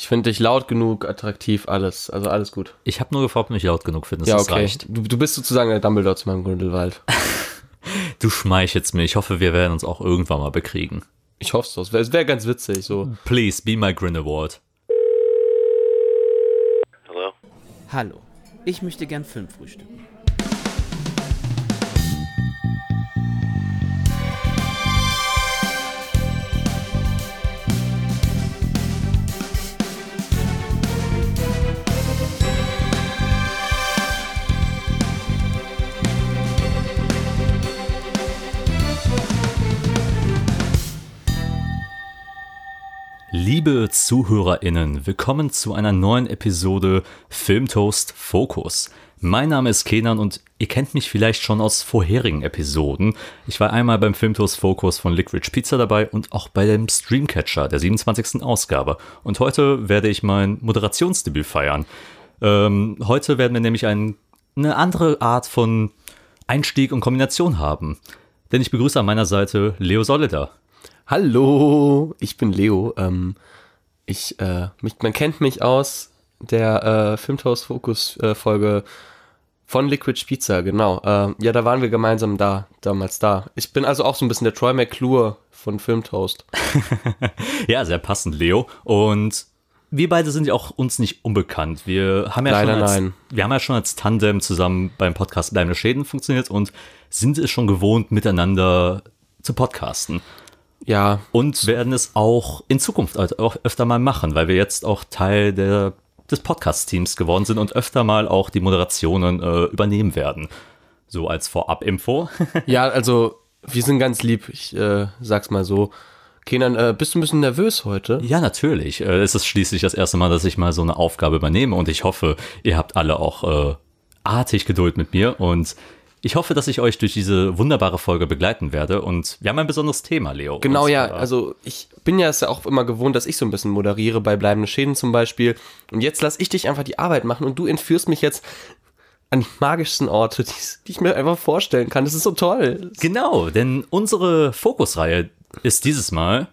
Ich finde dich laut genug, attraktiv, alles. Also alles gut. Ich habe nur gefragt, ob mich laut genug findest. Ja, Das okay. reicht. Du, du bist sozusagen der Dumbledore zu meinem Grindelwald. Du schmeichelst mir. Ich hoffe, wir werden uns auch irgendwann mal bekriegen. Ich hoffe es. Es wäre wär ganz witzig. So. Please be my Grindelwald. Hello? Hallo, ich möchte gern Film frühstücken. Liebe ZuhörerInnen, willkommen zu einer neuen Episode Filmtoast Focus. Mein Name ist Kenan und ihr kennt mich vielleicht schon aus vorherigen Episoden. Ich war einmal beim Filmtoast Focus von Liquid Pizza dabei und auch bei dem Streamcatcher der 27. Ausgabe. Und heute werde ich mein Moderationsdebüt feiern. Ähm, heute werden wir nämlich ein, eine andere Art von Einstieg und Kombination haben. Denn ich begrüße an meiner Seite Leo Solida. Hallo, ich bin Leo. Ähm, ich, äh, mich, man kennt mich aus der äh, Filmtoast Focus äh, Folge von Liquid Pizza, genau. Äh, ja, da waren wir gemeinsam da, damals da. Ich bin also auch so ein bisschen der Troy McClure von Filmtoast. Ja, sehr passend, Leo. Und wir beide sind ja auch uns nicht unbekannt. Wir haben ja, Leider schon, als, nein. Wir haben ja schon als Tandem zusammen beim Podcast Bleibende Schäden funktioniert und sind es schon gewohnt, miteinander zu podcasten. Ja, Und werden es auch in Zukunft auch öfter mal machen, weil wir jetzt auch Teil der, des Podcast-Teams geworden sind und öfter mal auch die Moderationen äh, übernehmen werden. So als Vorab-Info. ja, also wir sind ganz lieb. Ich äh, sag's mal so. Kenan, äh, bist du ein bisschen nervös heute? Ja, natürlich. Äh, Es ist schließlich das erste Mal, dass ich mal so eine Aufgabe übernehme und ich hoffe, ihr habt alle auch äh, artig Geduld mit mir und ich hoffe, dass ich euch durch diese wunderbare Folge begleiten werde und wir haben ein besonderes Thema, Leo. Genau, und, ja. äh, Also ich bin ja es ja auch immer gewohnt, dass ich so ein bisschen moderiere bei bleibende Schäden zum Beispiel. Und jetzt lass ich dich einfach die Arbeit machen und du entführst mich jetzt an die magischsten Orte, die, die ich mir einfach vorstellen kann. Das ist so toll. Genau, denn unsere Fokusreihe ist dieses Mal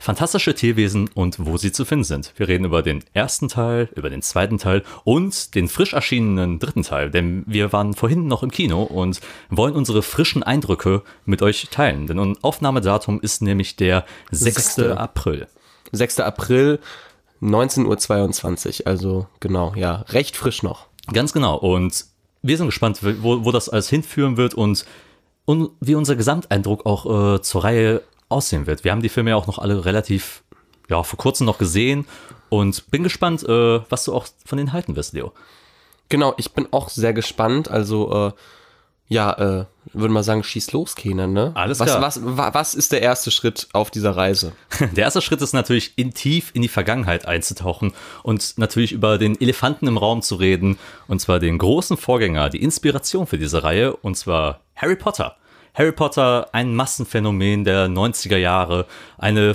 fantastische Tierwesen und wo sie zu finden sind. Wir reden über den ersten Teil, über den zweiten Teil und den frisch erschienenen dritten Teil, denn wir waren vorhin noch im Kino und wollen unsere frischen Eindrücke mit euch teilen. Denn unser Aufnahmedatum ist nämlich der 6. Sechste. April. 6. April, 19.22 Uhr. Also genau, ja, recht frisch noch. Ganz genau. Und wir sind gespannt, wo, wo das alles hinführen wird und, und wie unser Gesamteindruck auch äh, zur Reihe aussehen wird. Wir haben die Filme ja auch noch alle relativ, ja, vor kurzem noch gesehen und bin gespannt, äh, was du auch von denen halten wirst, Leo. Genau, ich bin auch sehr gespannt. Also, äh, ja, äh, würde mal sagen, schieß los, Kenan, ne? Alles was, klar. Was, wa- was ist der erste Schritt auf dieser Reise? Der erste Schritt ist natürlich, in tief in die Vergangenheit einzutauchen und natürlich über den Elefanten im Raum zu reden, und zwar den großen Vorgänger, die Inspiration für diese Reihe, und zwar Harry Potter. Harry Potter, ein Massenphänomen der 90er Jahre, eine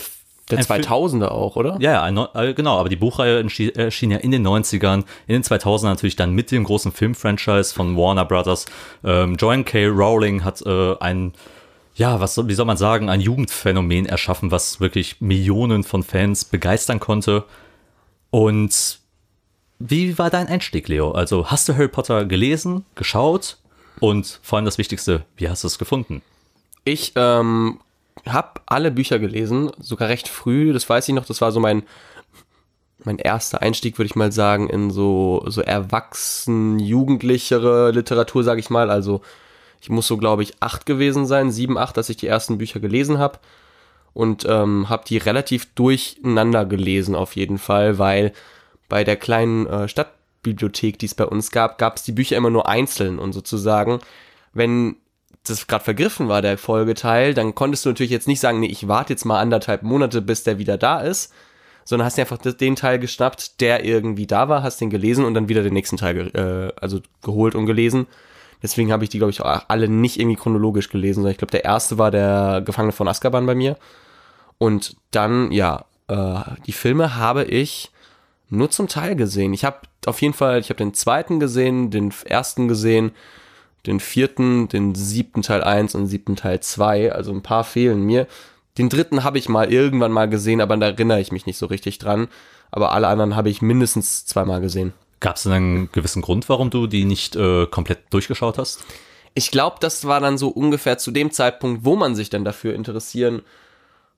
Der ein Film- 2000er auch, oder? Ja, ein äh, genau, aber die Buchreihe erschien ja in den 90ern, in den 2000ern natürlich dann mit dem großen Filmfranchise von Warner Brothers. Ähm, Joan K. Rowling hat äh, ein, ja, was wie soll man sagen, ein Jugendphänomen erschaffen, was wirklich Millionen von Fans begeistern konnte. Und wie war dein Einstieg, Leo? Also hast du Harry Potter gelesen, geschaut und vor allem das Wichtigste, wie hast du es gefunden? Ich ähm, habe alle Bücher gelesen, sogar recht früh, das weiß ich noch, das war so mein, mein erster Einstieg, würde ich mal sagen, in so, so erwachsen, jugendlichere Literatur, sage ich mal. Also ich muss so, glaube ich, acht gewesen sein, sieben, acht, dass ich die ersten Bücher gelesen habe. Und ähm, habe die relativ durcheinander gelesen auf jeden Fall, weil bei der kleinen äh, Stadtbibliothek, die es bei uns gab, gab es die Bücher immer nur einzeln und sozusagen, wenn das gerade vergriffen war, der Folgeteil, dann konntest du natürlich jetzt nicht sagen, nee, ich warte jetzt mal anderthalb Monate, bis der wieder da ist, sondern hast dir einfach den Teil geschnappt, der irgendwie da war, hast den gelesen und dann wieder den nächsten Teil äh, also geholt und gelesen. Deswegen habe ich die, glaube ich, auch alle nicht irgendwie chronologisch gelesen, sondern ich glaube, der erste war der Gefangene von Azkaban bei mir. Und dann, ja, äh, die Filme habe ich nur zum Teil gesehen. Ich habe auf jeden Fall, ich habe den zweiten gesehen, den ersten gesehen, den vierten, den siebten Teil 1 und siebten Teil 2. Also ein paar fehlen mir. Den dritten habe ich mal irgendwann mal gesehen, aber da erinnere ich mich nicht so richtig dran. aber alle anderen habe ich mindestens zweimal gesehen. Gab es denn einen gewissen Grund, warum du die nicht äh, komplett durchgeschaut hast? Ich glaube, das war dann so ungefähr zu dem Zeitpunkt, wo man sich dann dafür interessieren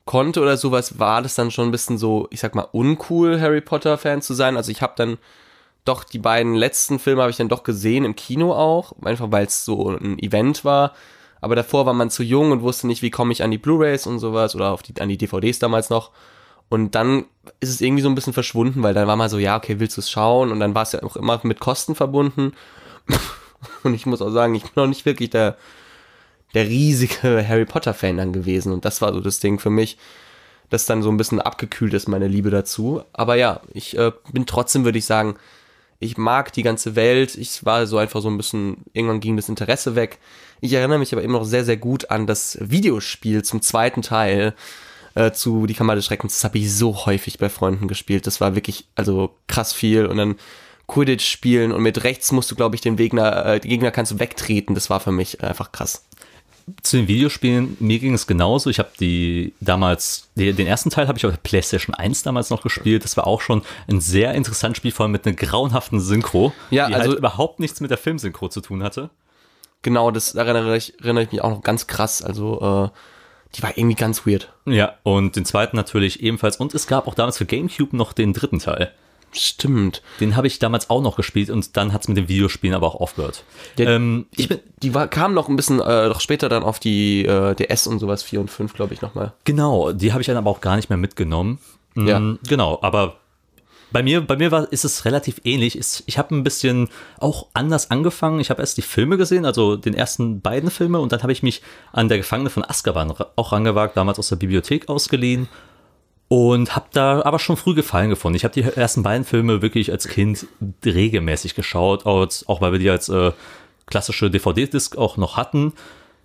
konnte oder sowas, war das dann schon ein bisschen so, ich sag mal, uncool, Harry Potter-Fan zu sein. Also ich habe dann doch die beiden letzten Filme habe ich dann doch gesehen im Kino auch, einfach weil es so ein Event war. Aber davor war man zu jung und wusste nicht, wie komme ich an die Blu-rays und sowas oder auf die, an die DVDs damals noch. Und dann ist es irgendwie so ein bisschen verschwunden, weil dann war mal so, ja, okay, willst du es schauen? Und dann war es ja auch immer mit Kosten verbunden. und ich muss auch sagen, ich bin noch nicht wirklich der, der riesige Harry Potter-Fan dann gewesen. Und das war so das Ding für mich, das dann so ein bisschen abgekühlt ist, meine Liebe dazu. Aber ja, ich äh, bin trotzdem, würde ich sagen, ich mag die ganze Welt. Ich war so einfach so ein bisschen, irgendwann ging das Interesse weg. Ich erinnere mich aber immer noch sehr, sehr gut an das Videospiel zum zweiten Teil äh, zu Die Kammer des Schreckens. Das habe ich so häufig bei Freunden gespielt. Das war wirklich, also krass viel. Und dann Quidditch spielen und mit rechts musst du, glaube ich, den Gegner, äh, den Gegner kannst du wegtreten. Das war für mich einfach krass zu den Videospielen, mir ging es genauso. Ich habe die damals, den ersten Teil habe ich auf der PlayStation 1 damals noch gespielt. Das war auch schon ein sehr interessantes Spiel, vor allem mit einer grauenhaften Synchro, ja, die also halt überhaupt nichts mit der Filmsynchro zu tun hatte. Genau, das erinnere ich, erinnere ich mich auch noch ganz krass. Also, äh, die war irgendwie ganz weird. Ja, und den zweiten natürlich ebenfalls. Und es gab auch damals für GameCube noch den dritten Teil. Stimmt. Den habe ich damals auch noch gespielt und dann hat es mit dem Videospielen aber auch aufgehört. Der, ähm, ich bin, die war, kam noch ein bisschen äh, noch später dann auf die äh, DS und sowas, 4 und 5, glaube ich, nochmal. Genau, die habe ich dann aber auch gar nicht mehr mitgenommen. Mhm, ja. Genau, aber bei mir, bei mir war, ist es relativ ähnlich. Ich habe ein bisschen auch anders angefangen. Ich habe erst die Filme gesehen, also den ersten beiden Filme, und dann habe ich mich an der Gefangene von Azkaban auch rangewagt, damals aus der Bibliothek ausgeliehen und habe da aber schon früh Gefallen gefunden. Ich habe die ersten beiden Filme wirklich als Kind regelmäßig geschaut, auch weil wir die als äh, klassische DVD-Disc auch noch hatten.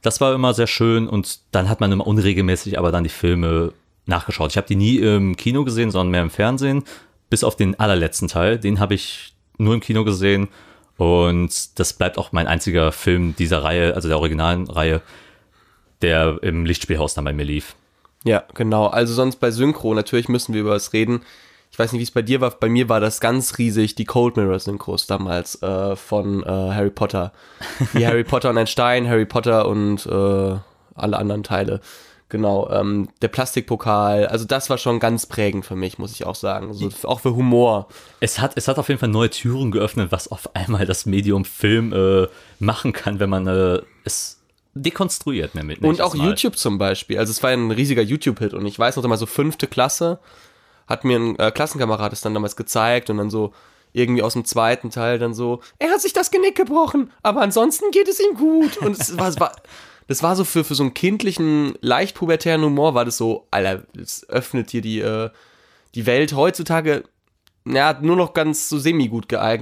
Das war immer sehr schön und dann hat man immer unregelmäßig aber dann die Filme nachgeschaut. Ich habe die nie im Kino gesehen, sondern mehr im Fernsehen, bis auf den allerletzten Teil. Den habe ich nur im Kino gesehen und das bleibt auch mein einziger Film dieser Reihe, also der originalen Reihe, der im Lichtspielhaus dann bei mir lief. Ja, genau. Also sonst bei Synchro, natürlich müssen wir über was reden. Ich weiß nicht, wie es bei dir war. Bei mir war das ganz riesig, die Cold Mirror Synchros damals äh, von äh, Harry Potter. Die Harry Potter und ein Stein, Harry Potter und äh, alle anderen Teile. Genau, ähm, der Plastikpokal, also das war schon ganz prägend für mich, muss ich auch sagen. Also, auch für Humor. Es hat, es hat auf jeden Fall neue Türen geöffnet, was auf einmal das Medium Film äh, machen kann, wenn man äh, es dekonstruiert nämlich. Und auch YouTube zum Beispiel. Also es war ein riesiger YouTube-Hit und ich weiß noch immer so fünfte Klasse hat mir ein äh, Klassenkamerad es dann damals gezeigt und dann so irgendwie aus dem zweiten Teil dann so, er hat sich das Genick gebrochen, aber ansonsten geht es ihm gut. Und es war, es war das war so für, für so einen kindlichen, leicht pubertären Humor, war das so, Alter, es öffnet hier die, äh, die Welt. Heutzutage ja, nur noch ganz so semi-gut äh,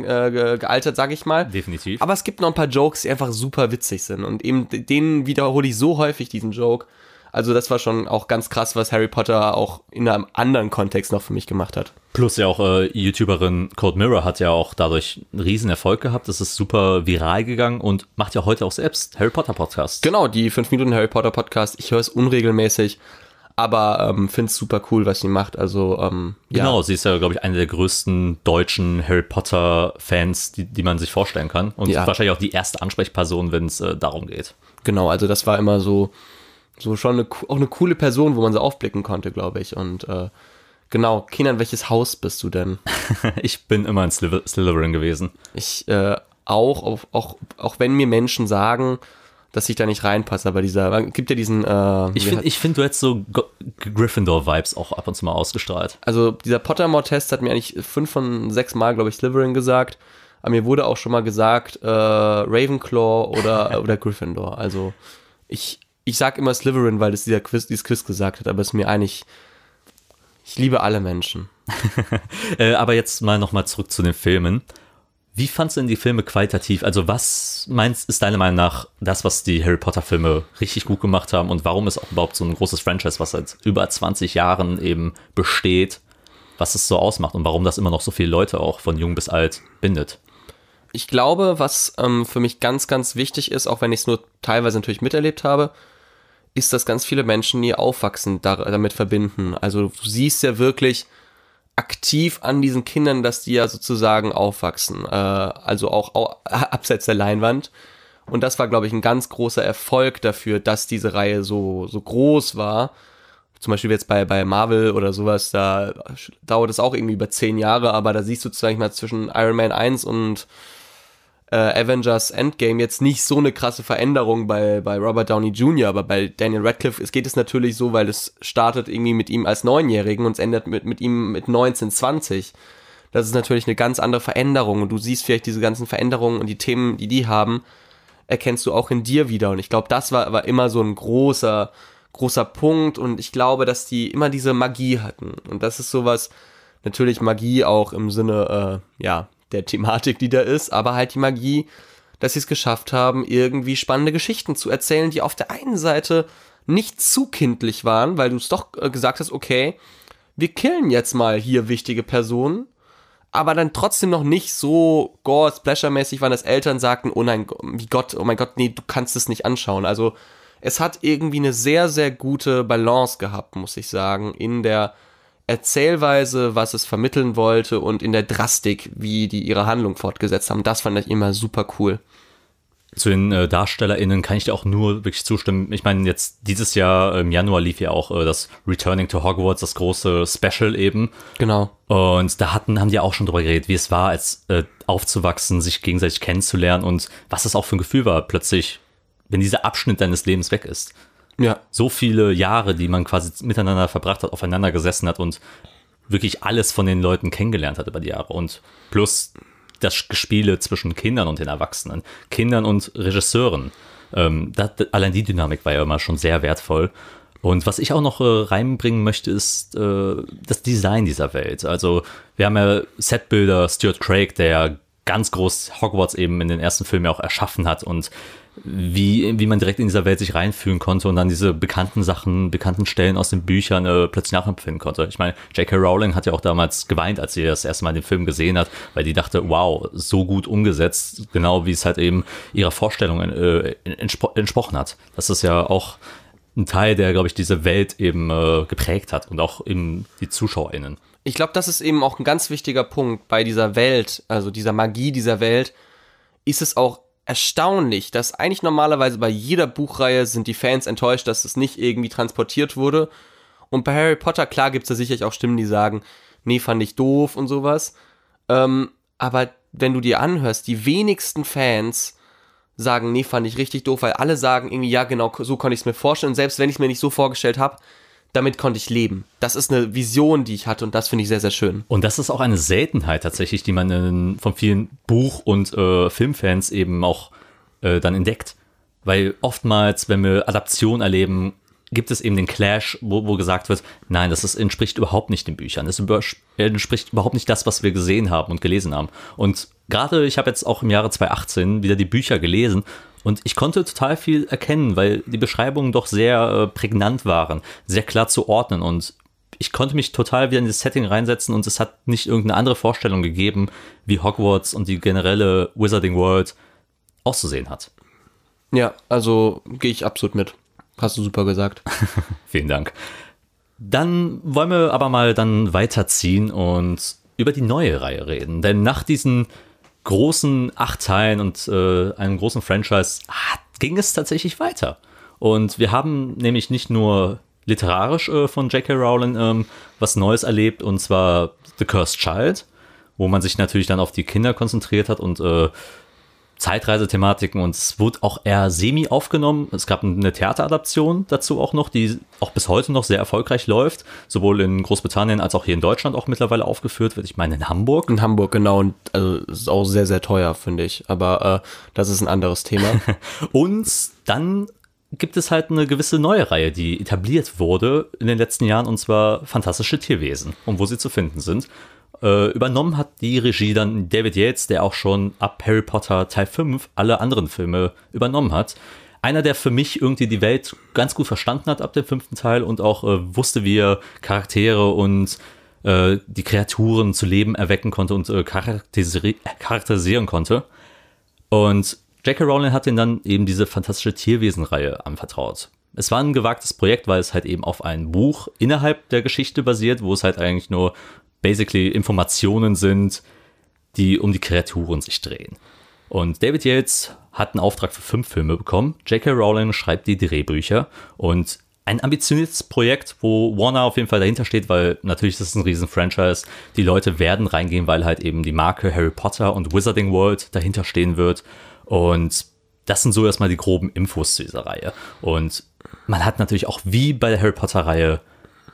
gealtert, sag ich mal. Definitiv. Aber es gibt noch ein paar Jokes, die einfach super witzig sind. Und eben den wiederhole ich so häufig, diesen Joke. Also das war schon auch ganz krass, was Harry Potter auch in einem anderen Kontext noch für mich gemacht hat. Plus ja auch äh, YouTuberin Code Mirror hat ja auch dadurch einen riesen Erfolg gehabt. Das ist super viral gegangen und macht ja heute auch selbst Harry Potter Podcast. Genau, die 5 Minuten Harry Potter Podcast. Ich höre es unregelmäßig aber ähm, finde es super cool, was sie macht. Also ähm, genau, ja. sie ist ja, glaube ich, eine der größten deutschen Harry Potter Fans, die, die man sich vorstellen kann und ja. wahrscheinlich auch die erste Ansprechperson, wenn es äh, darum geht. Genau, also das war immer so so schon eine, auch eine coole Person, wo man so aufblicken konnte, glaube ich. Und äh, genau, Kinan, welches Haus bist du denn? ich bin immer ein Slytherin gewesen. Ich äh, auch, auch, auch, auch wenn mir Menschen sagen, dass ich da nicht reinpasse, aber dieser, gibt ja diesen. Äh, ich finde, find, du hättest so Gryffindor-Vibes auch ab und zu mal ausgestrahlt. Also dieser Pottermore-Test hat mir eigentlich fünf von sechs Mal, glaube ich, Slytherin gesagt. Aber mir wurde auch schon mal gesagt, äh, Ravenclaw oder, oder Gryffindor. Also ich, ich sag immer Slytherin, weil das dieser Quiz, dieses Quiz gesagt hat, aber es ist mir eigentlich. Ich liebe alle Menschen. äh, aber jetzt mal nochmal zurück zu den Filmen. Wie fandst du denn die Filme qualitativ? Also was meinst, ist deiner Meinung nach das, was die Harry Potter Filme richtig gut gemacht haben und warum ist auch überhaupt so ein großes Franchise, was seit über 20 Jahren eben besteht, was es so ausmacht und warum das immer noch so viele Leute auch von jung bis alt bindet? Ich glaube, was ähm, für mich ganz, ganz wichtig ist, auch wenn ich es nur teilweise natürlich miterlebt habe, ist, dass ganz viele Menschen ihr Aufwachsen da, damit verbinden. Also du siehst ja wirklich, aktiv an diesen Kindern, dass die ja sozusagen aufwachsen, äh, also auch, auch abseits der Leinwand. Und das war, glaube ich, ein ganz großer Erfolg dafür, dass diese Reihe so, so groß war. Zum Beispiel jetzt bei, bei Marvel oder sowas, da dauert es auch irgendwie über zehn Jahre, aber da siehst du zwar mal zwischen Iron Man 1 und äh, Avengers Endgame jetzt nicht so eine krasse Veränderung bei, bei Robert Downey Jr., aber bei Daniel Radcliffe es geht es natürlich so, weil es startet irgendwie mit ihm als Neunjährigen und es endet mit, mit ihm mit 19, 20. Das ist natürlich eine ganz andere Veränderung und du siehst vielleicht diese ganzen Veränderungen und die Themen, die die haben, erkennst du auch in dir wieder. Und ich glaube, das war, war immer so ein großer, großer Punkt. Und ich glaube, dass die immer diese Magie hatten. Und das ist sowas, natürlich Magie auch im Sinne, äh, ja, der Thematik, die da ist, aber halt die Magie, dass sie es geschafft haben, irgendwie spannende Geschichten zu erzählen, die auf der einen Seite nicht zu kindlich waren, weil du es doch äh, gesagt hast, okay, wir killen jetzt mal hier wichtige Personen aber dann trotzdem noch nicht so gore splasher mäßig waren, dass Eltern sagten, oh nein, wie Gott, oh mein Gott, nee, du kannst es nicht anschauen. Also es hat irgendwie eine sehr, sehr gute Balance gehabt, muss ich sagen, in der Erzählweise, was es vermitteln wollte und in der Drastik, wie die ihre Handlung fortgesetzt haben. Das fand ich immer super cool. Zu den äh, DarstellerInnen kann ich dir auch nur wirklich zustimmen. Ich meine, jetzt dieses Jahr im Januar lief ja auch äh, das Returning to Hogwarts, das große Special eben. Genau. Und da hatten, haben die auch schon drüber geredet, wie es war, als äh, aufzuwachsen, sich gegenseitig kennenzulernen und was das auch für ein Gefühl war, plötzlich, wenn dieser Abschnitt deines Lebens weg ist. Ja. So viele Jahre, die man quasi miteinander verbracht hat, aufeinander gesessen hat und wirklich alles von den Leuten kennengelernt hat über die Jahre. Und plus das Gespiele zwischen Kindern und den Erwachsenen, Kindern und Regisseuren. Ähm, das, allein die Dynamik war ja immer schon sehr wertvoll. Und was ich auch noch äh, reinbringen möchte, ist äh, das Design dieser Welt. Also wir haben ja Setbilder Stuart Craig, der ganz groß Hogwarts eben in den ersten Filmen auch erschaffen hat und wie, wie man direkt in dieser Welt sich reinfühlen konnte und dann diese bekannten Sachen, bekannten Stellen aus den Büchern äh, plötzlich nachempfinden konnte. Ich meine, J.K. Rowling hat ja auch damals geweint, als sie das erste Mal den Film gesehen hat, weil die dachte, wow, so gut umgesetzt, genau wie es halt eben ihrer Vorstellung äh, entspro entsprochen hat. Das ist ja auch ein Teil, der, glaube ich, diese Welt eben äh, geprägt hat und auch eben die ZuschauerInnen. Ich glaube, das ist eben auch ein ganz wichtiger Punkt bei dieser Welt, also dieser Magie dieser Welt, ist es auch erstaunlich, dass eigentlich normalerweise bei jeder Buchreihe sind die Fans enttäuscht, dass es nicht irgendwie transportiert wurde. Und bei Harry Potter, klar gibt es da sicherlich auch Stimmen, die sagen, nee, fand ich doof und sowas. Ähm, aber wenn du dir anhörst, die wenigsten Fans sagen, nee, fand ich richtig doof, weil alle sagen irgendwie, ja, genau, so konnte ich es mir vorstellen. Und selbst wenn ich es mir nicht so vorgestellt habe, damit konnte ich leben. Das ist eine Vision, die ich hatte und das finde ich sehr, sehr schön. Und das ist auch eine Seltenheit tatsächlich, die man in, von vielen Buch- und äh, Filmfans eben auch äh, dann entdeckt. Weil oftmals, wenn wir Adaptionen erleben, gibt es eben den Clash, wo, wo gesagt wird, nein, das ist, entspricht überhaupt nicht den Büchern. Das entspricht überhaupt nicht das, was wir gesehen haben und gelesen haben. Und gerade, ich habe jetzt auch im Jahre 2018 wieder die Bücher gelesen und ich konnte total viel erkennen, weil die Beschreibungen doch sehr äh, prägnant waren, sehr klar zu ordnen und ich konnte mich total wieder in das Setting reinsetzen und es hat nicht irgendeine andere Vorstellung gegeben, wie Hogwarts und die generelle Wizarding World auszusehen hat. Ja, also gehe ich absolut mit. Hast du super gesagt. Vielen Dank. Dann wollen wir aber mal dann weiterziehen und über die neue Reihe reden. Denn nach diesen großen acht Teilen und äh, einem großen Franchise ah, ging es tatsächlich weiter. Und wir haben nämlich nicht nur literarisch äh, von J.K. Rowling ähm, was Neues erlebt, und zwar The Cursed Child, wo man sich natürlich dann auf die Kinder konzentriert hat und äh, Zeitreisethematiken und es wurde auch eher semi aufgenommen. Es gab eine Theateradaption dazu auch noch, die auch bis heute noch sehr erfolgreich läuft, sowohl in Großbritannien als auch hier in Deutschland auch mittlerweile aufgeführt wird. Ich meine in Hamburg. In Hamburg, genau. Und also ist auch sehr, sehr teuer, finde ich. Aber äh, das ist ein anderes Thema. und dann gibt es halt eine gewisse neue Reihe, die etabliert wurde in den letzten Jahren, und zwar Fantastische Tierwesen und wo sie zu finden sind. Äh, übernommen hat die Regie dann David Yates, der auch schon ab Harry Potter Teil 5 alle anderen Filme übernommen hat. Einer, der für mich irgendwie die Welt ganz gut verstanden hat ab dem fünften Teil und auch äh, wusste, wie er Charaktere und äh, die Kreaturen zu Leben erwecken konnte und äh, charakterisi charakterisieren konnte. Und J.K. Rowling hat ihn dann eben diese fantastische Tierwesenreihe anvertraut. Es war ein gewagtes Projekt, weil es halt eben auf ein Buch innerhalb der Geschichte basiert, wo es halt eigentlich nur basically Informationen sind, die um die Kreaturen sich drehen. Und David Yates hat einen Auftrag für fünf Filme bekommen. J.K. Rowling schreibt die Drehbücher und ein ambitioniertes Projekt, wo Warner auf jeden Fall dahinter steht, weil natürlich ist es ein riesen Franchise. Die Leute werden reingehen, weil halt eben die Marke Harry Potter und Wizarding World dahinter stehen wird. Und das sind so erstmal die groben Infos zu dieser Reihe. Und man hat natürlich auch wie bei der Harry Potter Reihe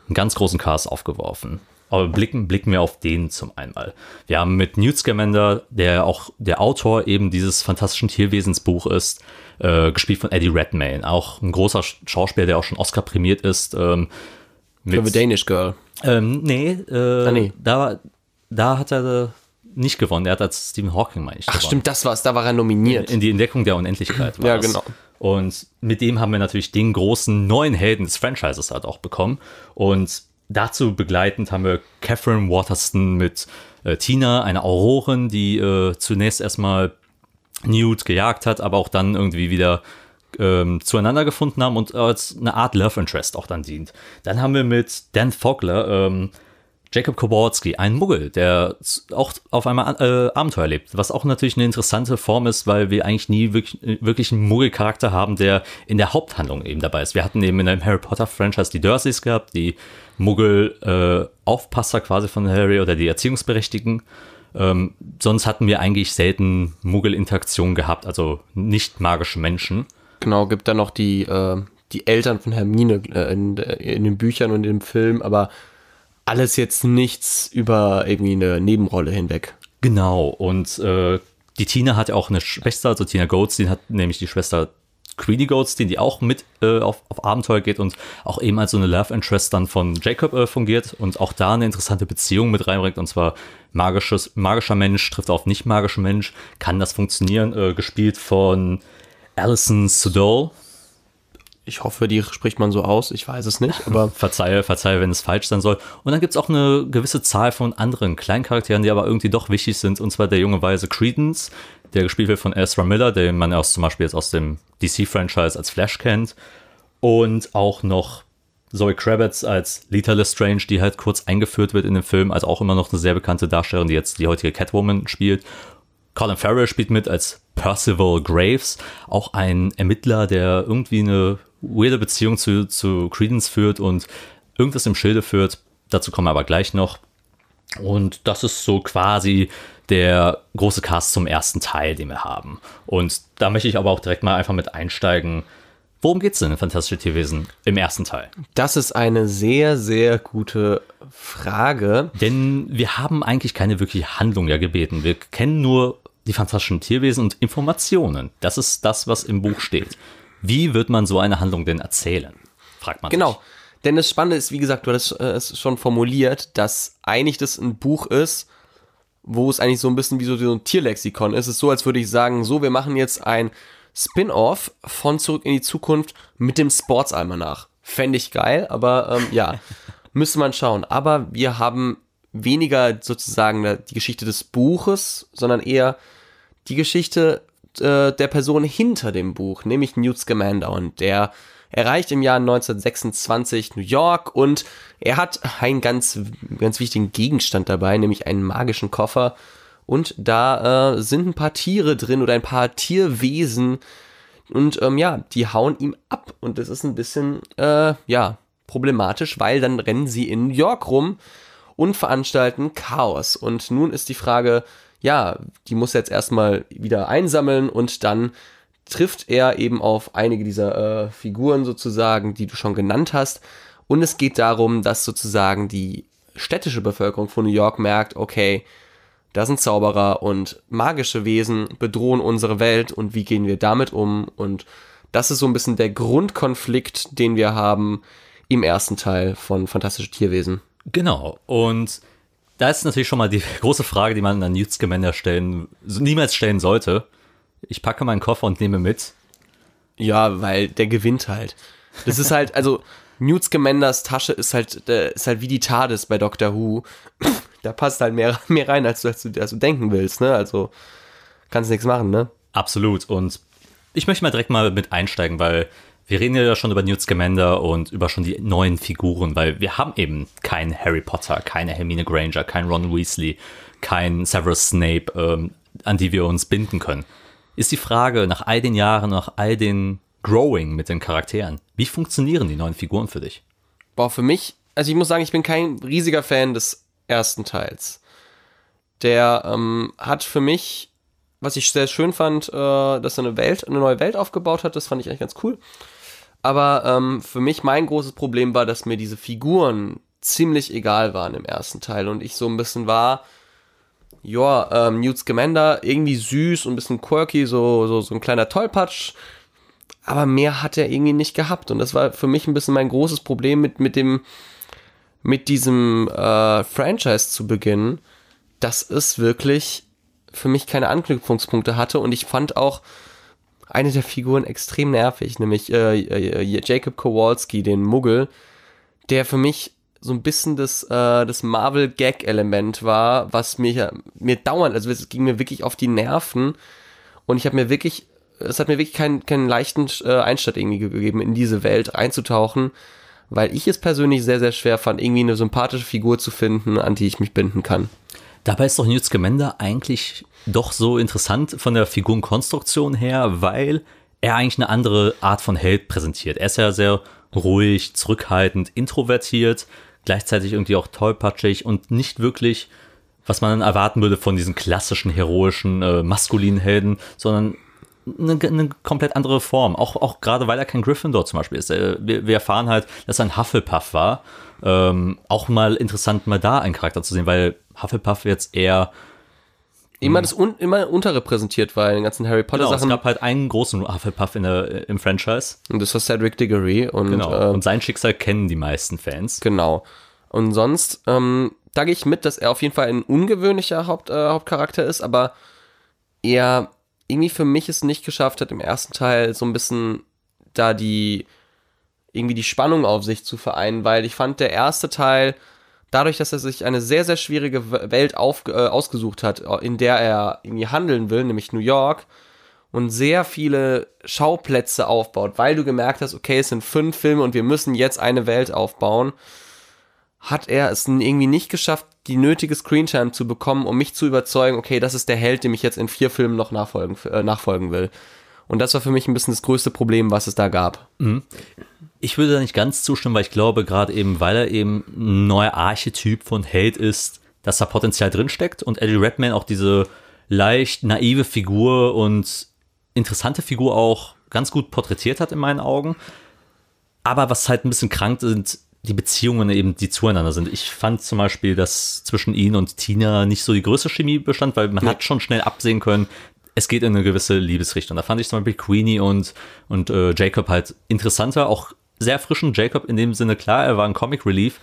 einen ganz großen Cast aufgeworfen. Aber blicken, blicken wir auf den zum einmal. Wir haben mit Newt Scamander, der auch der Autor eben dieses fantastischen Tierwesensbuch ist, äh, gespielt von Eddie Redmayne, auch ein großer Schauspieler, der auch schon Oscar prämiert ist. Ähm, mit, Für The Danish Girl. Ähm, nee, äh, ah, nee. Da, da hat er nicht gewonnen. Er hat als Stephen Hawking, meine ich. Ach, gewonnen. stimmt, das war's. Da war er nominiert. In, in die Entdeckung der Unendlichkeit. ja, genau. Und mit dem haben wir natürlich den großen neuen Helden des Franchises halt auch bekommen. Und dazu begleitend haben wir Catherine Waterston mit äh, Tina, eine Aurorin, die äh, zunächst erstmal Newt gejagt hat, aber auch dann irgendwie wieder ähm, zueinander gefunden haben und als eine Art Love Interest auch dann dient. Dann haben wir mit Dan Fogler ähm, Jacob Kowalski, ein Muggel, der auch auf einmal äh, Abenteuer lebt, was auch natürlich eine interessante Form ist, weil wir eigentlich nie wirklich, wirklich einen Muggel-Charakter haben, der in der Haupthandlung eben dabei ist. Wir hatten eben in einem Harry Potter-Franchise die Dursleys gehabt, die Muggel-Aufpasser äh, quasi von Harry oder die Erziehungsberechtigten. Ähm, sonst hatten wir eigentlich selten Muggel-Interaktion gehabt, also nicht magische Menschen. Genau, gibt da noch die, äh, die Eltern von Hermine äh, in, in den Büchern und im Film, aber alles jetzt nichts über irgendwie eine Nebenrolle hinweg. Genau, und äh, die Tina hat ja auch eine Schwester, also Tina Goldstein hat nämlich die Schwester Queenie Goldstein, die auch mit äh, auf, auf Abenteuer geht und auch eben als so eine Love Interest dann von Jacob äh, fungiert und auch da eine interessante Beziehung mit reinbringt und zwar magisches, magischer Mensch trifft auf nicht magischen Mensch. Kann das funktionieren? Äh, gespielt von Alison Sudol. Ich hoffe, die spricht man so aus. Ich weiß es nicht, aber. verzeihe, verzeihe, wenn es falsch sein soll. Und dann gibt es auch eine gewisse Zahl von anderen Kleincharakteren, die aber irgendwie doch wichtig sind. Und zwar der junge Weise Credence, der gespielt wird von Ezra Miller, den man aus, zum Beispiel jetzt aus dem DC-Franchise als Flash kennt. Und auch noch Zoe Kravitz als Lita Lestrange, die halt kurz eingeführt wird in dem Film, also auch immer noch eine sehr bekannte Darstellerin, die jetzt die heutige Catwoman spielt. Colin Farrell spielt mit als Percival Graves, auch ein Ermittler, der irgendwie eine weirde Beziehung zu, zu Credence führt und irgendwas im Schilde führt. Dazu kommen wir aber gleich noch. Und das ist so quasi der große Cast zum ersten Teil, den wir haben. Und da möchte ich aber auch direkt mal einfach mit einsteigen. Worum geht es denn in Fantastische Tierwesen im ersten Teil? Das ist eine sehr, sehr gute Frage. Denn wir haben eigentlich keine wirkliche Handlung ja gebeten. Wir kennen nur die fantastischen Tierwesen und Informationen. Das ist das, was im Buch steht. Wie wird man so eine Handlung denn erzählen? Fragt man genau. sich. Genau. Denn das Spannende ist, wie gesagt, du hast äh, es schon formuliert, dass eigentlich das ein Buch ist, wo es eigentlich so ein bisschen wie so, ein Tierlexikon ist. Es ist so, als würde ich sagen, so, wir machen jetzt ein Spin-off von Zurück in die Zukunft mit dem Sportsalmanach. Fände ich geil, aber ähm, ja, müsste man schauen. Aber wir haben weniger sozusagen die Geschichte des Buches, sondern eher die Geschichte äh, der Person hinter dem Buch, nämlich Newt Scamander. Und der erreicht im Jahr 1926 New York und er hat einen ganz, ganz wichtigen Gegenstand dabei, nämlich einen magischen Koffer. Und da äh, sind ein paar Tiere drin oder ein paar Tierwesen. Und ähm, ja, die hauen ihm ab. Und das ist ein bisschen, äh, ja, problematisch, weil dann rennen sie in New York rum und veranstalten Chaos. Und nun ist die Frage, ja, die muss jetzt erstmal wieder einsammeln und dann trifft er eben auf einige dieser äh, Figuren sozusagen, die du schon genannt hast. Und es geht darum, dass sozusagen die städtische Bevölkerung von New York merkt, okay, da sind Zauberer und magische Wesen bedrohen unsere Welt und wie gehen wir damit um? Und das ist so ein bisschen der Grundkonflikt, den wir haben im ersten Teil von Fantastische Tierwesen. Genau. Und da ist natürlich schon mal die große Frage, die man an Newt Scamander stellen, niemals stellen sollte. Ich packe meinen Koffer und nehme mit. Ja, weil der gewinnt halt. Das ist halt, also Newt Scamanders Tasche ist halt, ist halt wie die TARDIS bei Doctor Who. da passt halt mehr, mehr rein, als du, als du, als du denken willst, ne? Also kannst nichts machen, ne? Absolut. Und ich möchte mal direkt mal mit einsteigen, weil Wir reden ja schon über Newt Scamander und über schon die neuen Figuren, weil wir haben eben keinen Harry Potter, keine Hermine Granger, keinen Ron Weasley, keinen Severus Snape, ähm, an die wir uns binden können. Ist die Frage nach all den Jahren, nach all den Growing mit den Charakteren, wie funktionieren die neuen Figuren für dich? Boah, für mich, also ich muss sagen, ich bin kein riesiger Fan des ersten Teils. Der ähm, hat für mich, was ich sehr schön fand, äh, dass er eine Welt, eine neue Welt aufgebaut hat, das fand ich eigentlich ganz cool. Aber ähm, für mich mein großes Problem war, dass mir diese Figuren ziemlich egal waren im ersten Teil. Und ich so ein bisschen war, ja, ähm, Newt Scamander, irgendwie süß und ein bisschen quirky, so, so, so ein kleiner Tollpatsch, aber mehr hat er irgendwie nicht gehabt. Und das war für mich ein bisschen mein großes Problem mit, mit dem, mit diesem äh, Franchise zu beginnen, dass es wirklich für mich keine Anknüpfungspunkte hatte. Und ich fand auch eine der Figuren extrem nervig, nämlich äh, äh, Jacob Kowalski, den Muggel, der für mich so ein bisschen das, äh, das Marvel-Gag-Element war, was mir, mir dauernd, also es ging mir wirklich auf die Nerven und ich habe mir wirklich, es hat mir wirklich keinen, keinen leichten äh, Einstand irgendwie gegeben, in diese Welt einzutauchen, weil ich es persönlich sehr, sehr schwer fand, irgendwie eine sympathische Figur zu finden, an die ich mich binden kann. Dabei ist doch Newt Scamander eigentlich doch so interessant von der Figurenkonstruktion her, weil er eigentlich eine andere Art von Held präsentiert. Er ist ja sehr ruhig, zurückhaltend, introvertiert, gleichzeitig irgendwie auch tollpatschig und nicht wirklich, was man erwarten würde von diesen klassischen, heroischen, äh, maskulinen Helden, sondern eine, eine, komplett andere Form. Auch, auch gerade, weil er kein Gryffindor zum Beispiel ist. Wir, wir erfahren halt, dass er ein Hufflepuff war. Ähm, auch mal interessant, mal da einen Charakter zu sehen, weil Hufflepuff jetzt eher immer das un, immer unterrepräsentiert war in den ganzen Harry Potter genau, Sachen. Es gab halt einen großen Hufflepuff in der, im Franchise. Und das war Cedric Diggory und genau. äh, und sein Schicksal kennen die meisten Fans. Genau. Und sonst, ähm, da gehe ich mit, dass er auf jeden Fall ein ungewöhnlicher Haupt, äh, Hauptcharakter ist, aber er irgendwie für mich es nicht geschafft hat, im ersten Teil so ein bisschen da die irgendwie die Spannung auf sich zu vereinen, weil ich fand, der erste Teil, dadurch, dass er sich eine sehr, sehr schwierige Welt auf, äh, ausgesucht hat, in der er irgendwie handeln will, nämlich New York, und sehr viele Schauplätze aufbaut, weil du gemerkt hast, okay, es sind fünf Filme und wir müssen jetzt eine Welt aufbauen, hat er es irgendwie nicht geschafft, die nötige Screentime zu bekommen, um mich zu überzeugen, okay, das ist der Held, dem ich jetzt in vier Filmen noch nachfolgen, äh, nachfolgen will. Und das war für mich ein bisschen das größte Problem, was es da gab. Mhm. Ich würde da nicht ganz zustimmen, weil ich glaube, gerade eben, weil er eben ein neuer Archetyp von Held ist, dass da Potenzial drinsteckt und Eddie Redman auch diese leicht naive Figur und interessante Figur auch ganz gut porträtiert hat in meinen Augen. Aber was halt ein bisschen krank sind, die Beziehungen eben, die zueinander sind. Ich fand zum Beispiel, dass zwischen ihn und Tina nicht so die größte Chemie bestand, weil man ja. hat schon schnell absehen können, es geht in eine gewisse Liebesrichtung. Da fand ich zum Beispiel Queenie und, und äh, Jacob halt interessanter, auch sehr frischen Jacob in dem Sinne, klar, er war ein Comic Relief,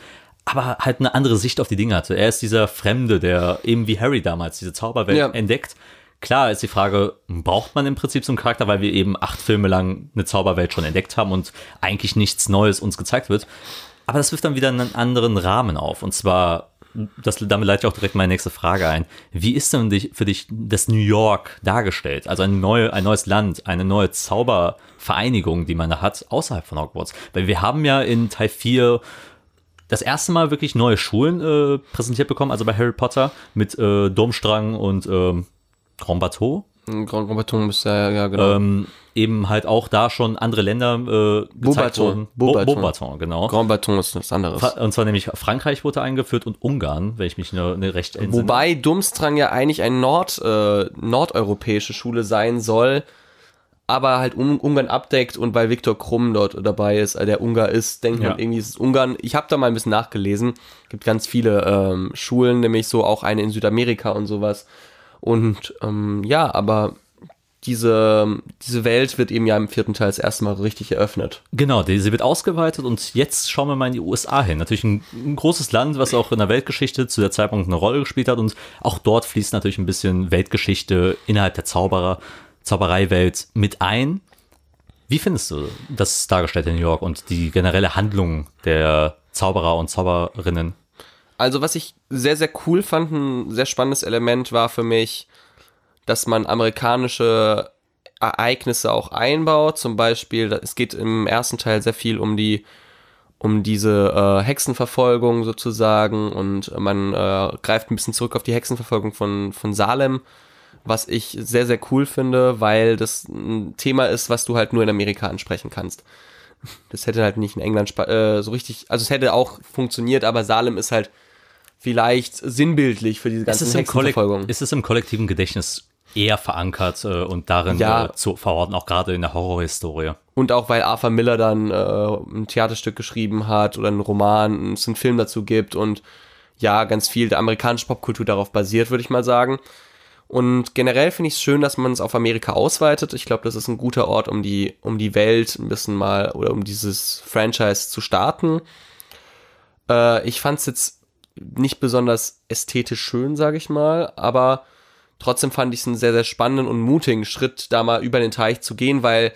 aber halt eine andere Sicht auf die Dinge hatte. Er ist dieser Fremde, der eben wie Harry damals diese Zauberwelt ja. entdeckt. Klar ist die Frage, braucht man im Prinzip so einen Charakter, weil wir eben acht Filme lang eine Zauberwelt schon entdeckt haben und eigentlich nichts Neues uns gezeigt wird. Aber das wirft dann wieder einen anderen Rahmen auf. Und zwar das, damit leite ich auch direkt meine nächste Frage ein. Wie ist denn für dich das New York dargestellt? Also ein, neue, ein neues Land, eine neue Zaubervereinigung, die man da hat, außerhalb von Hogwarts. Weil wir haben ja in Teil 4 das erste Mal wirklich neue Schulen äh, präsentiert bekommen, also bei Harry Potter mit äh, Domstrang und ähm, Grand Bateau. Grand, Grand Bateau müsste ja, ja genau. Ähm, eben halt auch da schon andere Länder äh, gezeigt Beaubaton. wurden. Beaubaton. Beaubaton, genau. Grand Baton ist was anderes. Und zwar nämlich Frankreich wurde eingeführt und Ungarn, wenn ich mich ne, ne recht entsinne. Wobei Dumstrang ja eigentlich eine Nord, äh, nordeuropäische Schule sein soll, aber halt Un Ungarn abdeckt und weil Viktor Krumm dort dabei ist, äh, der Ungar ist, denkt Ja. man irgendwie ist es Ungarn. Ich habe da mal ein bisschen nachgelesen. Gibt ganz viele ähm, Schulen, nämlich so auch eine in Südamerika und sowas. Und ähm, ja, aber diese, diese Welt wird eben ja im vierten Teil das erste Mal richtig eröffnet. Genau, die, sie wird ausgeweitet und jetzt schauen wir mal in die USA hin. Natürlich ein, ein großes Land, was auch in der Weltgeschichte zu der Zeitpunkt eine Rolle gespielt hat und auch dort fließt natürlich ein bisschen Weltgeschichte innerhalb der Zauberer, Zaubereiwelt mit ein. Wie findest du das dargestellt in New York und die generelle Handlung der Zauberer und Zauberinnen? Also was ich sehr, sehr cool fand, ein sehr spannendes Element war für mich, dass man amerikanische Ereignisse auch einbaut. Zum Beispiel, es geht im ersten Teil sehr viel um die um diese äh, Hexenverfolgung sozusagen und man äh, greift ein bisschen zurück auf die Hexenverfolgung von, von Salem, was ich sehr, sehr cool finde, weil das ein Thema ist, was du halt nur in Amerika ansprechen kannst. Das hätte halt nicht in England äh, so richtig, also es hätte auch funktioniert, aber Salem ist halt vielleicht sinnbildlich für diese ganzen ist Hexenverfolgungen. Ist es im kollektiven Gedächtnis eher verankert äh, und darin Ja. äh, zu verorten, auch gerade in der Horrorhistorie. Und auch weil Arthur Miller dann äh, ein Theaterstück geschrieben hat oder einen Roman, es einen Film dazu gibt und ja, ganz viel der amerikanischen Popkultur darauf basiert, würde ich mal sagen. Und generell finde ich es schön, dass man es auf Amerika ausweitet. Ich glaube, das ist ein guter Ort, um die, um die Welt ein bisschen mal oder um dieses Franchise zu starten. Äh, ich fand es jetzt nicht besonders ästhetisch schön, sage ich mal, aber trotzdem fand ich es einen sehr, sehr spannenden und mutigen Schritt, da mal über den Teich zu gehen, weil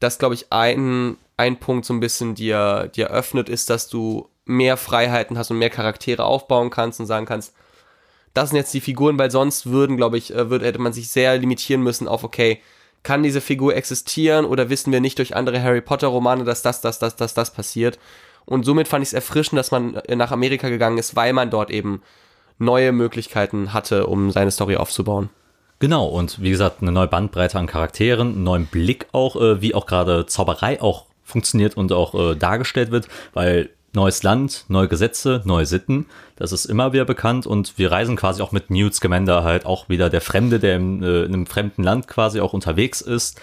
das, glaube ich, ein, ein Punkt so ein bisschen dir, dir öffnet, ist, dass du mehr Freiheiten hast und mehr Charaktere aufbauen kannst und sagen kannst, das sind jetzt die Figuren, weil sonst würden, glaube ich, äh, würde, hätte man sich sehr limitieren müssen auf, okay, kann diese Figur existieren oder wissen wir nicht durch andere Harry Potter Romane, dass das, das, das, das, das passiert. Und somit fand ich es erfrischend, dass man äh, nach Amerika gegangen ist, weil man dort eben neue Möglichkeiten hatte, um seine Story aufzubauen. Genau, und wie gesagt, eine neue Bandbreite an Charakteren, einen neuen Blick auch, äh, wie auch gerade Zauberei auch funktioniert und auch äh, dargestellt wird, weil neues Land, neue Gesetze, neue Sitten, das ist immer wieder bekannt und wir reisen quasi auch mit Newt Scamander halt auch wieder der Fremde, der im, äh, in einem fremden Land quasi auch unterwegs ist.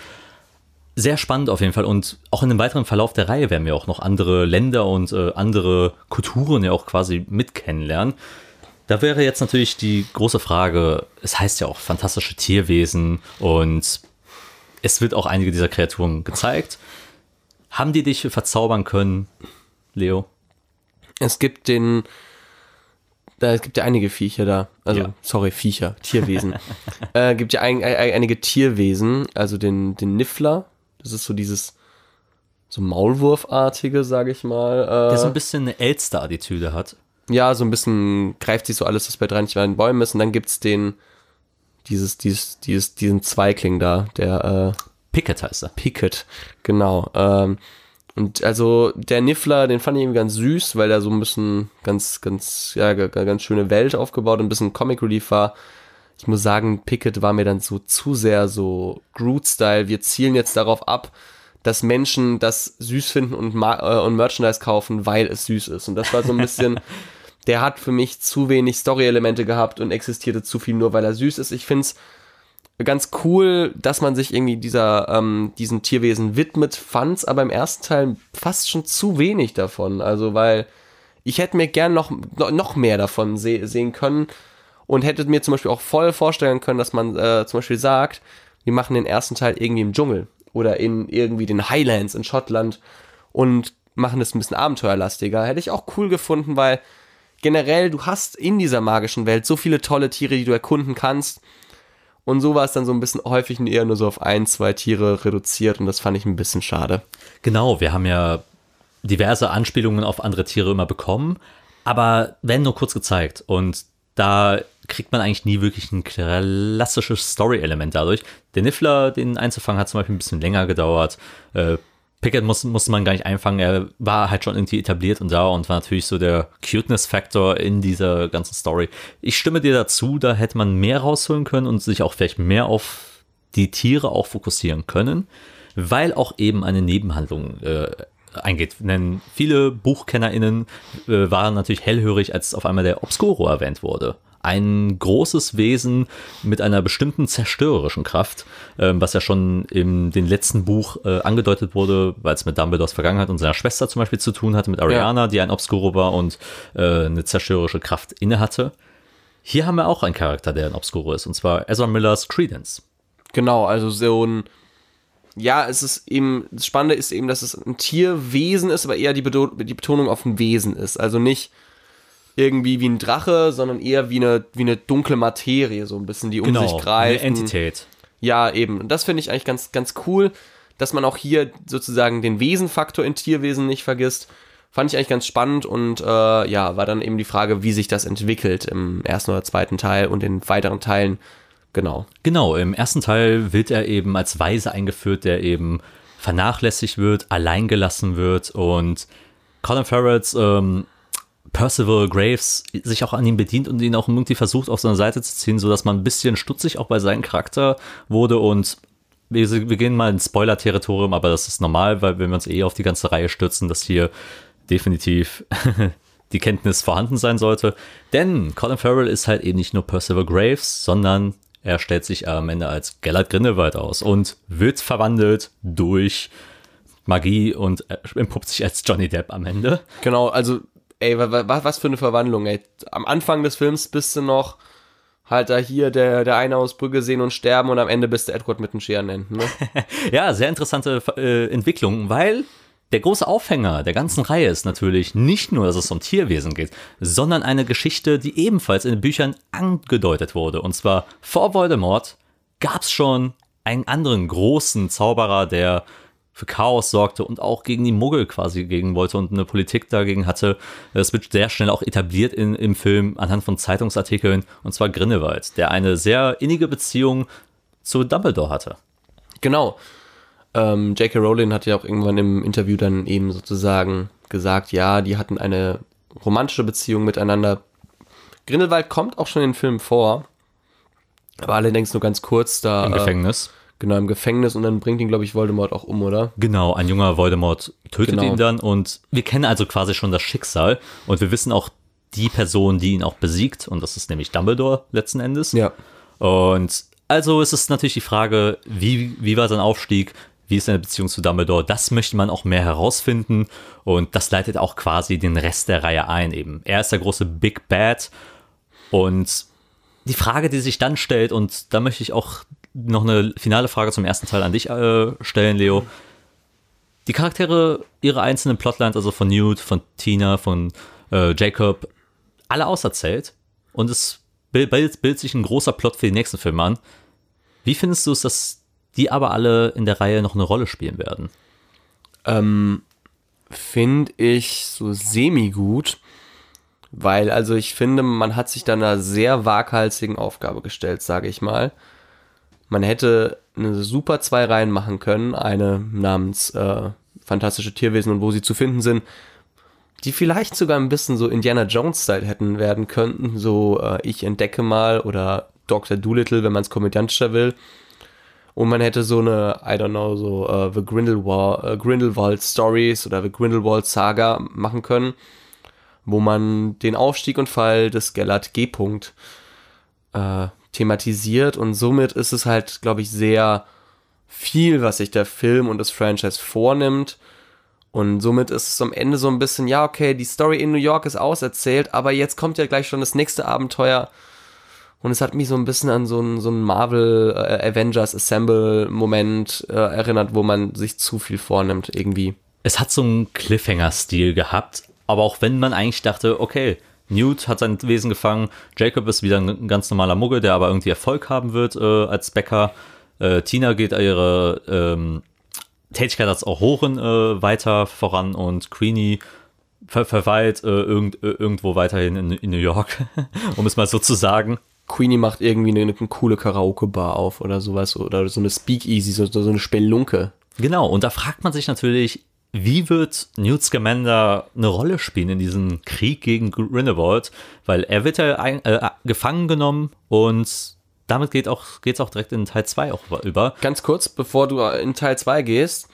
Sehr spannend auf jeden Fall und auch in dem weiteren Verlauf der Reihe werden wir auch noch andere Länder und äh, andere Kulturen ja auch quasi mit kennenlernen. Da wäre jetzt natürlich die große Frage, es heißt ja auch fantastische Tierwesen und es wird auch einige dieser Kreaturen gezeigt. Haben die dich verzaubern können, Leo? Es gibt den, da es gibt ja einige Viecher da, also Ja. sorry, Viecher, Tierwesen. äh, gibt ja ein, ein, einige Tierwesen, also den, den Niffler, das ist so dieses so Maulwurfartige, sage ich mal. Der Äh, so ein bisschen eine Elster-Attitüde hat. Ja, so ein bisschen greift sich so alles, was bei drei nicht bei den Bäumen ist. Und dann gibt's den, dieses, dieses, dieses, diesen Zweikling da, der äh, Picket heißt er. Picket, genau. Ähm, und also der Niffler, den fand ich irgendwie ganz süß, weil er so ein bisschen ganz, ganz, ja, ganz schöne Welt aufgebaut und ein bisschen Comic Relief war. Ich muss sagen, Picket war mir dann so zu sehr so Groot-Style. Wir zielen jetzt darauf ab, dass Menschen das süß finden und, Ma äh, und Merchandise kaufen, weil es süß ist. Und das war so ein bisschen, der hat für mich zu wenig Story-Elemente gehabt und existierte zu viel nur, weil er süß ist. Ich find's ganz cool, dass man sich irgendwie dieser, ähm, diesen Tierwesen widmet, fand's aber im ersten Teil fast schon zu wenig davon. Also, weil ich hätte mir gern noch, noch- mehr davon se sehen können und hätte mir zum Beispiel auch voll vorstellen können, dass man äh, zum Beispiel sagt, wir machen den ersten Teil irgendwie im Dschungel oder in irgendwie den Highlands in Schottland und machen das ein bisschen abenteuerlastiger. Hätte ich auch cool gefunden, weil generell du hast in dieser magischen Welt so viele tolle Tiere, die du erkunden kannst. Und so war es dann so ein bisschen häufig eher nur so auf ein, zwei Tiere reduziert und das fand ich ein bisschen schade. Genau, wir haben ja diverse Anspielungen auf andere Tiere immer bekommen, aber werden nur kurz gezeigt. Und da kriegt man eigentlich nie wirklich ein klassisches Story-Element dadurch. Der Niffler, den einzufangen, hat zum Beispiel ein bisschen länger gedauert. Äh, Pickett muss, musste man gar nicht einfangen, er war halt schon irgendwie etabliert und da und war natürlich so der Cuteness-Faktor in dieser ganzen Story. Ich stimme dir dazu, da hätte man mehr rausholen können und sich auch vielleicht mehr auf die Tiere auch fokussieren können, weil auch eben eine Nebenhandlung äh, eingeht. Denn viele BuchkennerInnen äh, waren natürlich hellhörig, als auf einmal der Obscuro erwähnt wurde. Ein großes Wesen mit einer bestimmten zerstörerischen Kraft, ähm, was ja schon in dem letzten Buch äh, angedeutet wurde, weil es mit Dumbledores Vergangenheit und seiner Schwester zum Beispiel zu tun hatte, mit Ariana, die ein Obscuro war und äh, eine zerstörerische Kraft innehatte. Hier haben wir auch einen Charakter, der ein Obscuro ist, und zwar Ezra Millers Credence. Genau, also so ein. Ja, es ist eben, das Spannende ist eben, dass es ein Tierwesen ist, aber eher die, Bedo die Betonung auf ein Wesen ist. Also nicht irgendwie wie ein Drache, sondern eher wie eine, wie eine dunkle Materie, so ein bisschen, die um sich eine greift. Entität. Ja, eben. Und das finde ich eigentlich ganz, ganz cool, dass man auch hier sozusagen den Wesenfaktor in Tierwesen nicht vergisst. Fand ich eigentlich ganz spannend und äh, ja, war dann eben die Frage, wie sich das entwickelt im ersten oder zweiten Teil und in weiteren Teilen Genau. Genau, im ersten Teil wird er eben als Weise eingeführt, der eben vernachlässigt wird, alleingelassen wird und Colin Farrells ähm, Percival Graves sich auch an ihm bedient und ihn auch irgendwie versucht auf seine Seite zu ziehen, sodass man ein bisschen stutzig auch bei seinem Charakter wurde und wir, wir gehen mal ins Spoiler-Territorium, aber das ist normal, weil wenn wir uns eh auf die ganze Reihe stürzen, dass hier definitiv die Kenntnis vorhanden sein sollte. Denn Colin Farrell ist halt eben nicht nur Percival Graves, sondern er stellt sich am Ende als Gellert Grindelwald aus und wird verwandelt durch Magie und entpuppt sich als Johnny Depp am Ende. Genau, also, ey, was, was für eine Verwandlung, ey. Am Anfang des Films bist du noch halt da hier der, der eine aus Brügge sehen und sterben und am Ende bist du Edward mit den Scherenenten, ne? ja, sehr interessante äh, Entwicklung, weil der große Aufhänger der ganzen Reihe ist natürlich nicht nur, dass es um Tierwesen geht, sondern eine Geschichte, die ebenfalls in den Büchern angedeutet wurde. Und zwar vor Voldemort gab es schon einen anderen großen Zauberer, der für Chaos sorgte und auch gegen die Muggel quasi gegen wollte und eine Politik dagegen hatte. Das wird sehr schnell auch etabliert in, im Film anhand von Zeitungsartikeln, und zwar Grindelwald, der eine sehr innige Beziehung zu Dumbledore hatte. Genau ähm, J.K. Rowling hat ja auch irgendwann im Interview dann eben sozusagen gesagt, ja, die hatten eine romantische Beziehung miteinander. Grindelwald kommt auch schon in den Filmen vor, aber allerdings nur ganz kurz da. Im äh, Gefängnis. Genau, im Gefängnis und dann bringt ihn, glaube ich, Voldemort auch um, oder? Genau, ein junger Voldemort tötet genau. ihn dann und wir kennen also quasi schon das Schicksal und wir wissen auch die Person, die ihn auch besiegt und das ist nämlich Dumbledore letzten Endes. Ja. Und also ist es natürlich die Frage, wie, wie war sein Aufstieg? Wie ist seine Beziehung zu Dumbledore? Das möchte man auch mehr herausfinden und das leitet auch quasi den Rest der Reihe ein eben. Er ist der große Big Bad und die Frage, die sich dann stellt und da möchte ich auch noch eine finale Frage zum ersten Teil an dich äh, stellen, Leo. Die Charaktere, ihre einzelnen Plotlines, also von Newt, von Tina, von äh, Jacob, alle auserzählt und es bildet, bildet sich ein großer Plot für die nächsten Filme an. Wie findest du es, dass die aber alle in der Reihe noch eine Rolle spielen werden. Ähm, finde ich so semi-gut, weil also ich finde, man hat sich da einer sehr waghalsigen Aufgabe gestellt, sage ich mal. Man hätte eine super zwei Reihen machen können, eine namens äh, Fantastische Tierwesen und wo sie zu finden sind, die vielleicht sogar ein bisschen so Indiana Jones-Style hätten werden könnten, so äh, ich entdecke mal oder Dr. Doolittle, wenn man es komödiantischer will und man hätte so eine, I don't know, so uh, The Grindelwald, uh, Grindelwald Stories oder The Grindelwald Saga machen können, wo man den Aufstieg und Fall des Gellert G. -Punkt, äh, thematisiert und somit ist es halt, glaube ich, sehr viel, was sich der Film und das Franchise vornimmt. Und somit ist es am Ende so ein bisschen, ja, okay, die Story in New York ist auserzählt, aber jetzt kommt ja gleich schon das nächste Abenteuer und es hat mich so ein bisschen an so einen so Marvel äh, Avengers Assemble Moment äh, erinnert, wo man sich zu viel vornimmt irgendwie. Es hat so einen Cliffhanger-Stil gehabt, aber auch wenn man eigentlich dachte, okay, Newt hat sein Wesen gefangen, Jacob ist wieder ein ganz normaler Muggel, der aber irgendwie Erfolg haben wird äh, als Bäcker. Äh, Tina geht ihre ähm, Tätigkeit als Aurorin äh, weiter voran und Queenie ver verweilt äh, irgend, äh, irgendwo weiterhin in, in New York, um es mal so zu sagen. Queenie macht irgendwie eine, eine coole Karaoke-Bar auf oder sowas oder so eine Speakeasy, so, so eine Spelunke. Genau, und da fragt man sich natürlich, wie wird Newt Scamander eine Rolle spielen in diesem Krieg gegen Grindelwald? Weil er wird ja ein, äh, gefangen genommen und damit geht auch, geht's auch direkt in Teil 2 auch über. Ganz kurz, bevor du in Teil 2 gehst,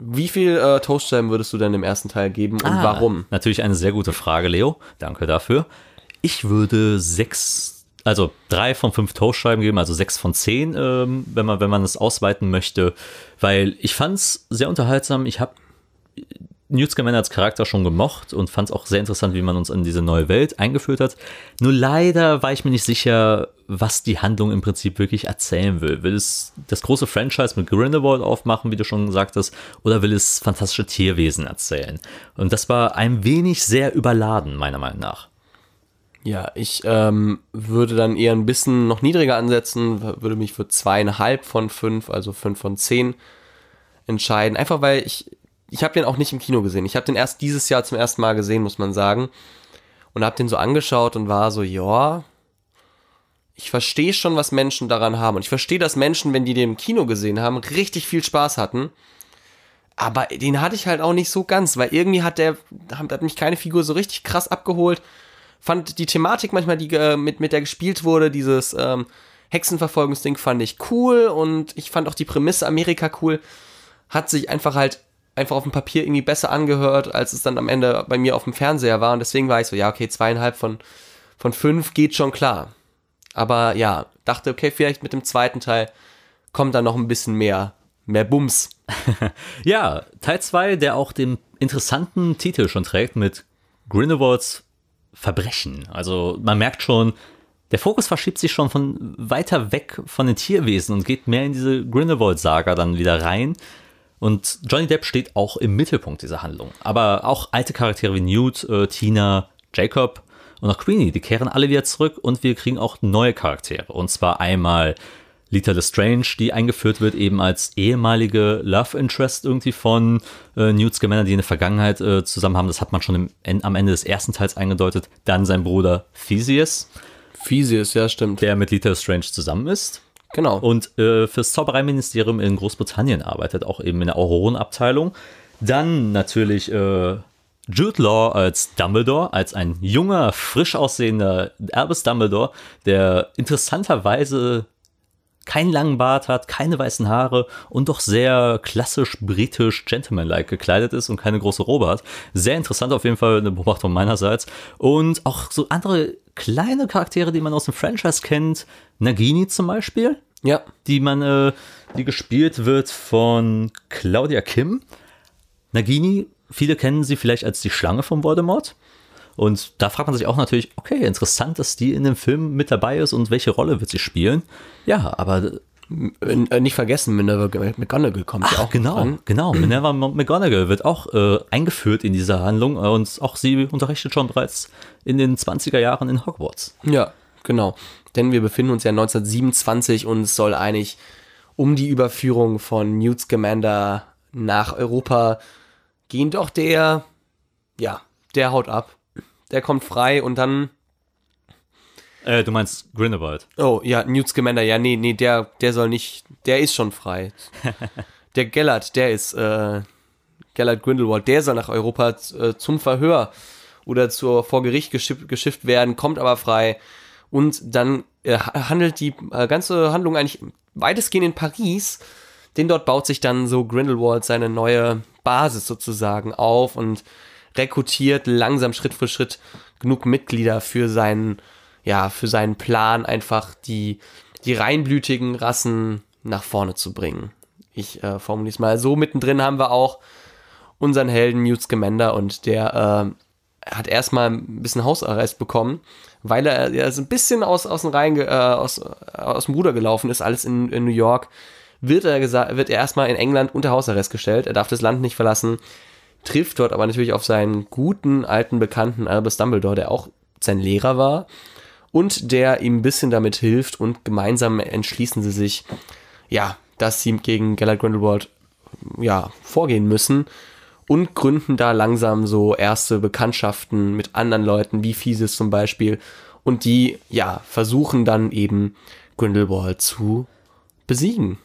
wie viel äh, Toastscheiben würdest du denn im ersten Teil geben und ah, warum? Natürlich eine sehr gute Frage, Leo. Danke dafür. Ich würde sechs also drei von fünf Toastscheiben geben, also sechs von zehn, ähm, wenn man wenn man es ausweiten möchte, weil ich fand es sehr unterhaltsam. Ich habe Newt Scamander als Charakter schon gemocht und fand es auch sehr interessant, wie man uns in diese neue Welt eingeführt hat. Nur leider war ich mir nicht sicher, was die Handlung im Prinzip wirklich erzählen will. Will es das große Franchise mit Grindelwald aufmachen, wie du schon gesagt hast, oder will es fantastische Tierwesen erzählen? Und das war ein wenig sehr überladen, meiner Meinung nach. Ja, ich ähm, würde dann eher ein bisschen noch niedriger ansetzen, würde mich für zweieinhalb von fünf, also fünf von zehn entscheiden. Einfach weil ich, ich habe den auch nicht im Kino gesehen. Ich habe den erst dieses Jahr zum ersten Mal gesehen, muss man sagen. Und habe den so angeschaut und war so, ja, ich verstehe schon, was Menschen daran haben. Und ich verstehe, dass Menschen, wenn die den im Kino gesehen haben, richtig viel Spaß hatten. Aber den hatte ich halt auch nicht so ganz, weil irgendwie hat der, hat mich keine Figur so richtig krass abgeholt. Fand die Thematik manchmal, die äh, mit, mit der gespielt wurde, dieses ähm, Hexenverfolgungsding fand ich cool und ich fand auch die Prämisse Amerika cool. Hat sich einfach halt einfach auf dem Papier irgendwie besser angehört, als es dann am Ende bei mir auf dem Fernseher war. Und deswegen war ich so, ja, okay, zweieinhalb von, von fünf geht schon klar. Aber ja, dachte, okay, vielleicht mit dem zweiten Teil kommt da noch ein bisschen mehr, mehr Bums. ja, Teil 2, der auch den interessanten Titel schon trägt mit Grindelwalds Verbrechen. Also man merkt schon, der Fokus verschiebt sich schon von weiter weg von den Tierwesen und geht mehr in diese Grindelwald-Saga dann wieder rein. Und Johnny Depp steht auch im Mittelpunkt dieser Handlung. Aber auch alte Charaktere wie Newt, äh, Tina, Jacob und auch Queenie, die kehren alle wieder zurück und wir kriegen auch neue Charaktere. Und zwar einmal Lita Lestrange, die eingeführt wird eben als ehemalige Love Interest irgendwie von äh, Newt Scamander, die in der Vergangenheit äh, zusammen haben. Das hat man schon im, am Ende des ersten Teils eingedeutet. Dann sein Bruder Theseus. Theseus, ja, stimmt. Der mit Lita Lestrange zusammen ist. Genau. Und äh, fürs Zaubereiministerium in Großbritannien arbeitet, auch eben in der Aurorenabteilung. Dann natürlich äh, Jude Law als Dumbledore, als ein junger, frisch aussehender Albus Dumbledore, der interessanterweise keinen langen Bart hat, keine weißen Haare und doch sehr klassisch britisch gentlemanlike gekleidet ist und keine große Robe hat. Sehr interessant auf jeden Fall eine Beobachtung meinerseits. Und auch so andere kleine Charaktere, die man aus dem Franchise kennt. Nagini zum Beispiel. Ja. Die man, äh, die gespielt wird von Claudia Kim. Nagini, viele kennen sie vielleicht als die Schlange von Voldemort. Und da fragt man sich auch natürlich, okay, interessant, dass die in dem Film mit dabei ist und welche Rolle wird sie spielen? Ja, aber äh, nicht vergessen, Minerva McGonagall kommt Ach, ja auch genau, dran. genau. Minerva McGonagall wird auch äh, eingeführt in diese Handlung äh, und auch sie unterrichtet schon bereits in den 20er Jahren in Hogwarts. Ja, genau. Denn wir befinden uns ja 1927 und es soll eigentlich um die Überführung von Newt Scamander nach Europa gehen. Doch der, ja, der haut ab. Der kommt frei und dann Äh, du meinst Grindelwald. Oh, ja, Newt Scamander, ja, nee, nee, der, der soll nicht, der ist schon frei. der Gellert, der ist, äh, Gellert Grindelwald, der soll nach Europa äh, zum Verhör oder zur, vor Gericht geschifft, geschifft werden, kommt aber frei und dann äh, handelt die äh, ganze Handlung eigentlich weitestgehend in Paris, denn dort baut sich dann so Grindelwald seine neue Basis sozusagen auf und rekrutiert langsam Schritt für Schritt genug Mitglieder für seinen ja, für seinen Plan einfach die, die reinblütigen Rassen nach vorne zu bringen. Ich äh, formuliere es mal so. Mittendrin haben wir auch unseren Helden Newt Scamander und der äh, hat erstmal ein bisschen Hausarrest bekommen, weil er, er ist ein bisschen aus, aus, dem Reihen, äh, aus, aus dem Ruder gelaufen ist, alles in, in New York. Wird er, wird er erstmal in England unter Hausarrest gestellt. Er darf das Land nicht verlassen, trifft dort aber natürlich auf seinen guten alten Bekannten Albus Dumbledore, der auch sein Lehrer war und der ihm ein bisschen damit hilft und gemeinsam entschließen sie sich, ja, dass sie gegen Gellert Grindelwald ja, vorgehen müssen und gründen da langsam so erste Bekanntschaften mit anderen Leuten, wie Fieses zum Beispiel, und die, ja, versuchen dann eben Grindelwald zu besiegen.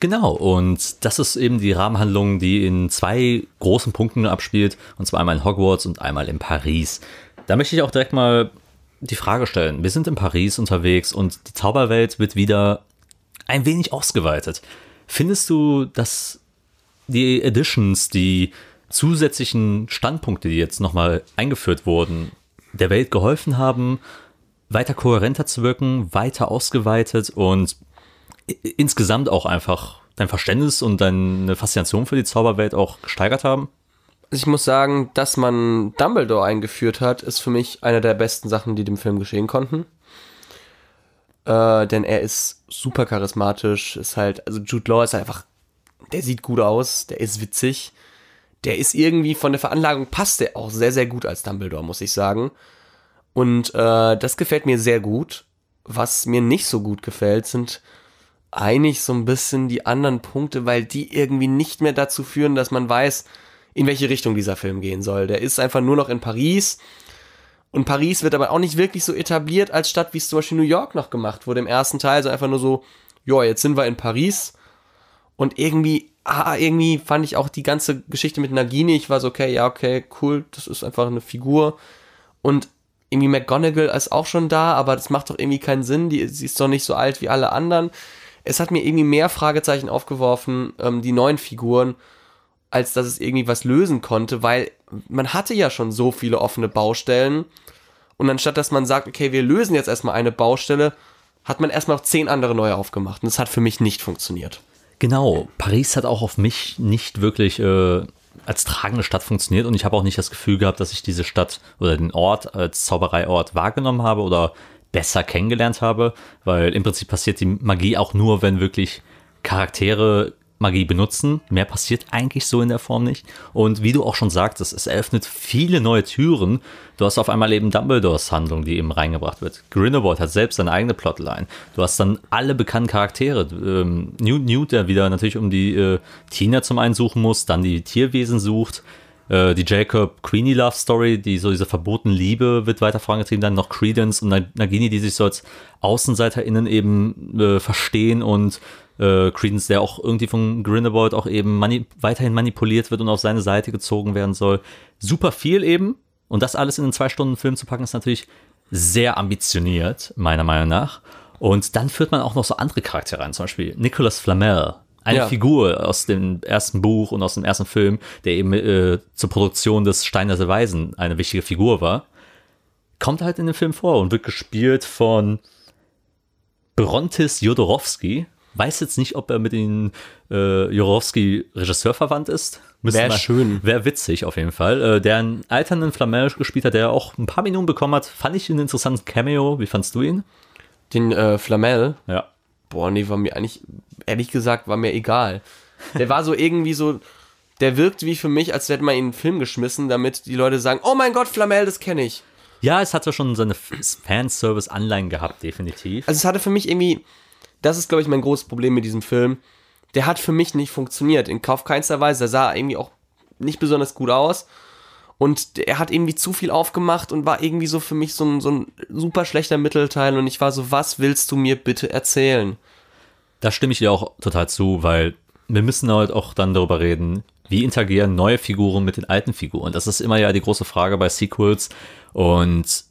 Genau, und das ist eben die Rahmenhandlung, die in zwei großen Punkten abspielt, und zwar einmal in Hogwarts und einmal in Paris. Da möchte ich auch direkt mal die Frage stellen. Wir sind in Paris unterwegs und die Zauberwelt wird wieder ein wenig ausgeweitet. Findest du, dass die Editions, die zusätzlichen Standpunkte, die jetzt nochmal eingeführt wurden, der Welt geholfen haben, weiter kohärenter zu wirken, weiter ausgeweitet und insgesamt auch einfach dein Verständnis und deine Faszination für die Zauberwelt auch gesteigert haben? ich muss sagen, dass man Dumbledore eingeführt hat, ist für mich eine der besten Sachen, die dem Film geschehen konnten. Äh, denn er ist super charismatisch, ist halt, also Jude Law ist einfach, der sieht gut aus, der ist witzig, der ist irgendwie von der Veranlagung passt der auch sehr, sehr gut als Dumbledore, muss ich sagen. Und äh, das gefällt mir sehr gut. Was mir nicht so gut gefällt, sind eigentlich so ein bisschen die anderen Punkte, weil die irgendwie nicht mehr dazu führen, dass man weiß, in welche Richtung dieser Film gehen soll. Der ist einfach nur noch in Paris Und Paris wird aber auch nicht wirklich so etabliert als Stadt, wie es zum Beispiel New York noch gemacht wurde im ersten Teil. So einfach nur so, ja, jetzt sind wir in Paris. Und irgendwie, ah, irgendwie fand ich auch die ganze Geschichte mit Nagini, ich war so, okay, ja, okay, cool, das ist einfach eine Figur. Und irgendwie McGonagall ist auch schon da, aber das macht doch irgendwie keinen Sinn. Die, sie ist doch nicht so alt wie alle anderen. Es hat mir irgendwie mehr Fragezeichen aufgeworfen, ähm, die neuen Figuren, als dass es irgendwie was lösen konnte, weil man hatte ja schon so viele offene Baustellen. Und anstatt dass man sagt, okay, wir lösen jetzt erstmal eine Baustelle, hat man erstmal noch zehn andere neue aufgemacht. Und das hat für mich nicht funktioniert. Genau, Paris hat auch auf mich nicht wirklich äh, als tragende Stadt funktioniert und ich habe auch nicht das Gefühl gehabt, dass ich diese Stadt oder den Ort als Zaubereiort wahrgenommen habe oder besser kennengelernt habe, weil im Prinzip passiert die Magie auch nur, wenn wirklich Charaktere Magie benutzen. Mehr passiert eigentlich so in der Form nicht. Und wie du auch schon sagtest, es eröffnet viele neue Türen. Du hast auf einmal eben Dumbledores Handlung, die eben reingebracht wird. Grindelwald hat selbst seine eigene Plotline. Du hast dann alle bekannten Charaktere. Ähm, Newt, Newt, der wieder natürlich um die äh, Tina zum einen suchen muss, dann die Tierwesen sucht. Äh, die Jacob Queenie Love Story, die so diese verbotene Liebe wird weiter vorangetrieben, dann noch Credence und Nagini, die sich so als AußenseiterInnen eben äh, verstehen und äh, Credence, der auch irgendwie von Grindelwald auch eben mani weiterhin manipuliert wird und auf seine Seite gezogen werden soll. Super viel eben. Und das alles in einen zwei Stunden Film zu packen, ist natürlich sehr ambitioniert, meiner Meinung nach. Und dann führt man auch noch so andere Charaktere ein, zum Beispiel Nicholas Flamel, eine ja. Figur aus dem ersten Buch und aus dem ersten Film, der eben äh, zur Produktion des Steiner der Weisen eine wichtige Figur war, kommt halt in dem Film vor und wird gespielt von Brontis Jodorowski, Weiß jetzt nicht, ob er mit dem äh, Jorowski-Regisseur verwandt ist. Wäre schön. Wäre witzig auf jeden Fall. Äh, der einen alternden Flamel gespielt hat, der auch ein paar Minuten bekommen hat, fand ich einen interessanten Cameo. Wie fandst du ihn? Den äh, Flamel? Ja. Boah, nee, war mir eigentlich, ehrlich gesagt, war mir egal. Der war so irgendwie so, der wirkt wie für mich, als hätte man ihn in einen Film geschmissen, damit die Leute sagen, oh mein Gott, Flamel, das kenne ich. Ja, es hatte schon seine Fanservice-Anleihen gehabt, definitiv. Also es hatte für mich irgendwie, das ist, glaube ich, mein großes Problem mit diesem Film. Der hat für mich nicht funktioniert. In Kauf keinster Weise. Der sah irgendwie auch nicht besonders gut aus. Und er hat irgendwie zu viel aufgemacht und war irgendwie so für mich so ein, so ein super schlechter Mittelteil. Und ich war so, was willst du mir bitte erzählen? Da stimme ich dir auch total zu, weil wir müssen halt auch dann darüber reden, wie interagieren neue Figuren mit den alten Figuren. Das ist immer ja die große Frage bei Sequels. Und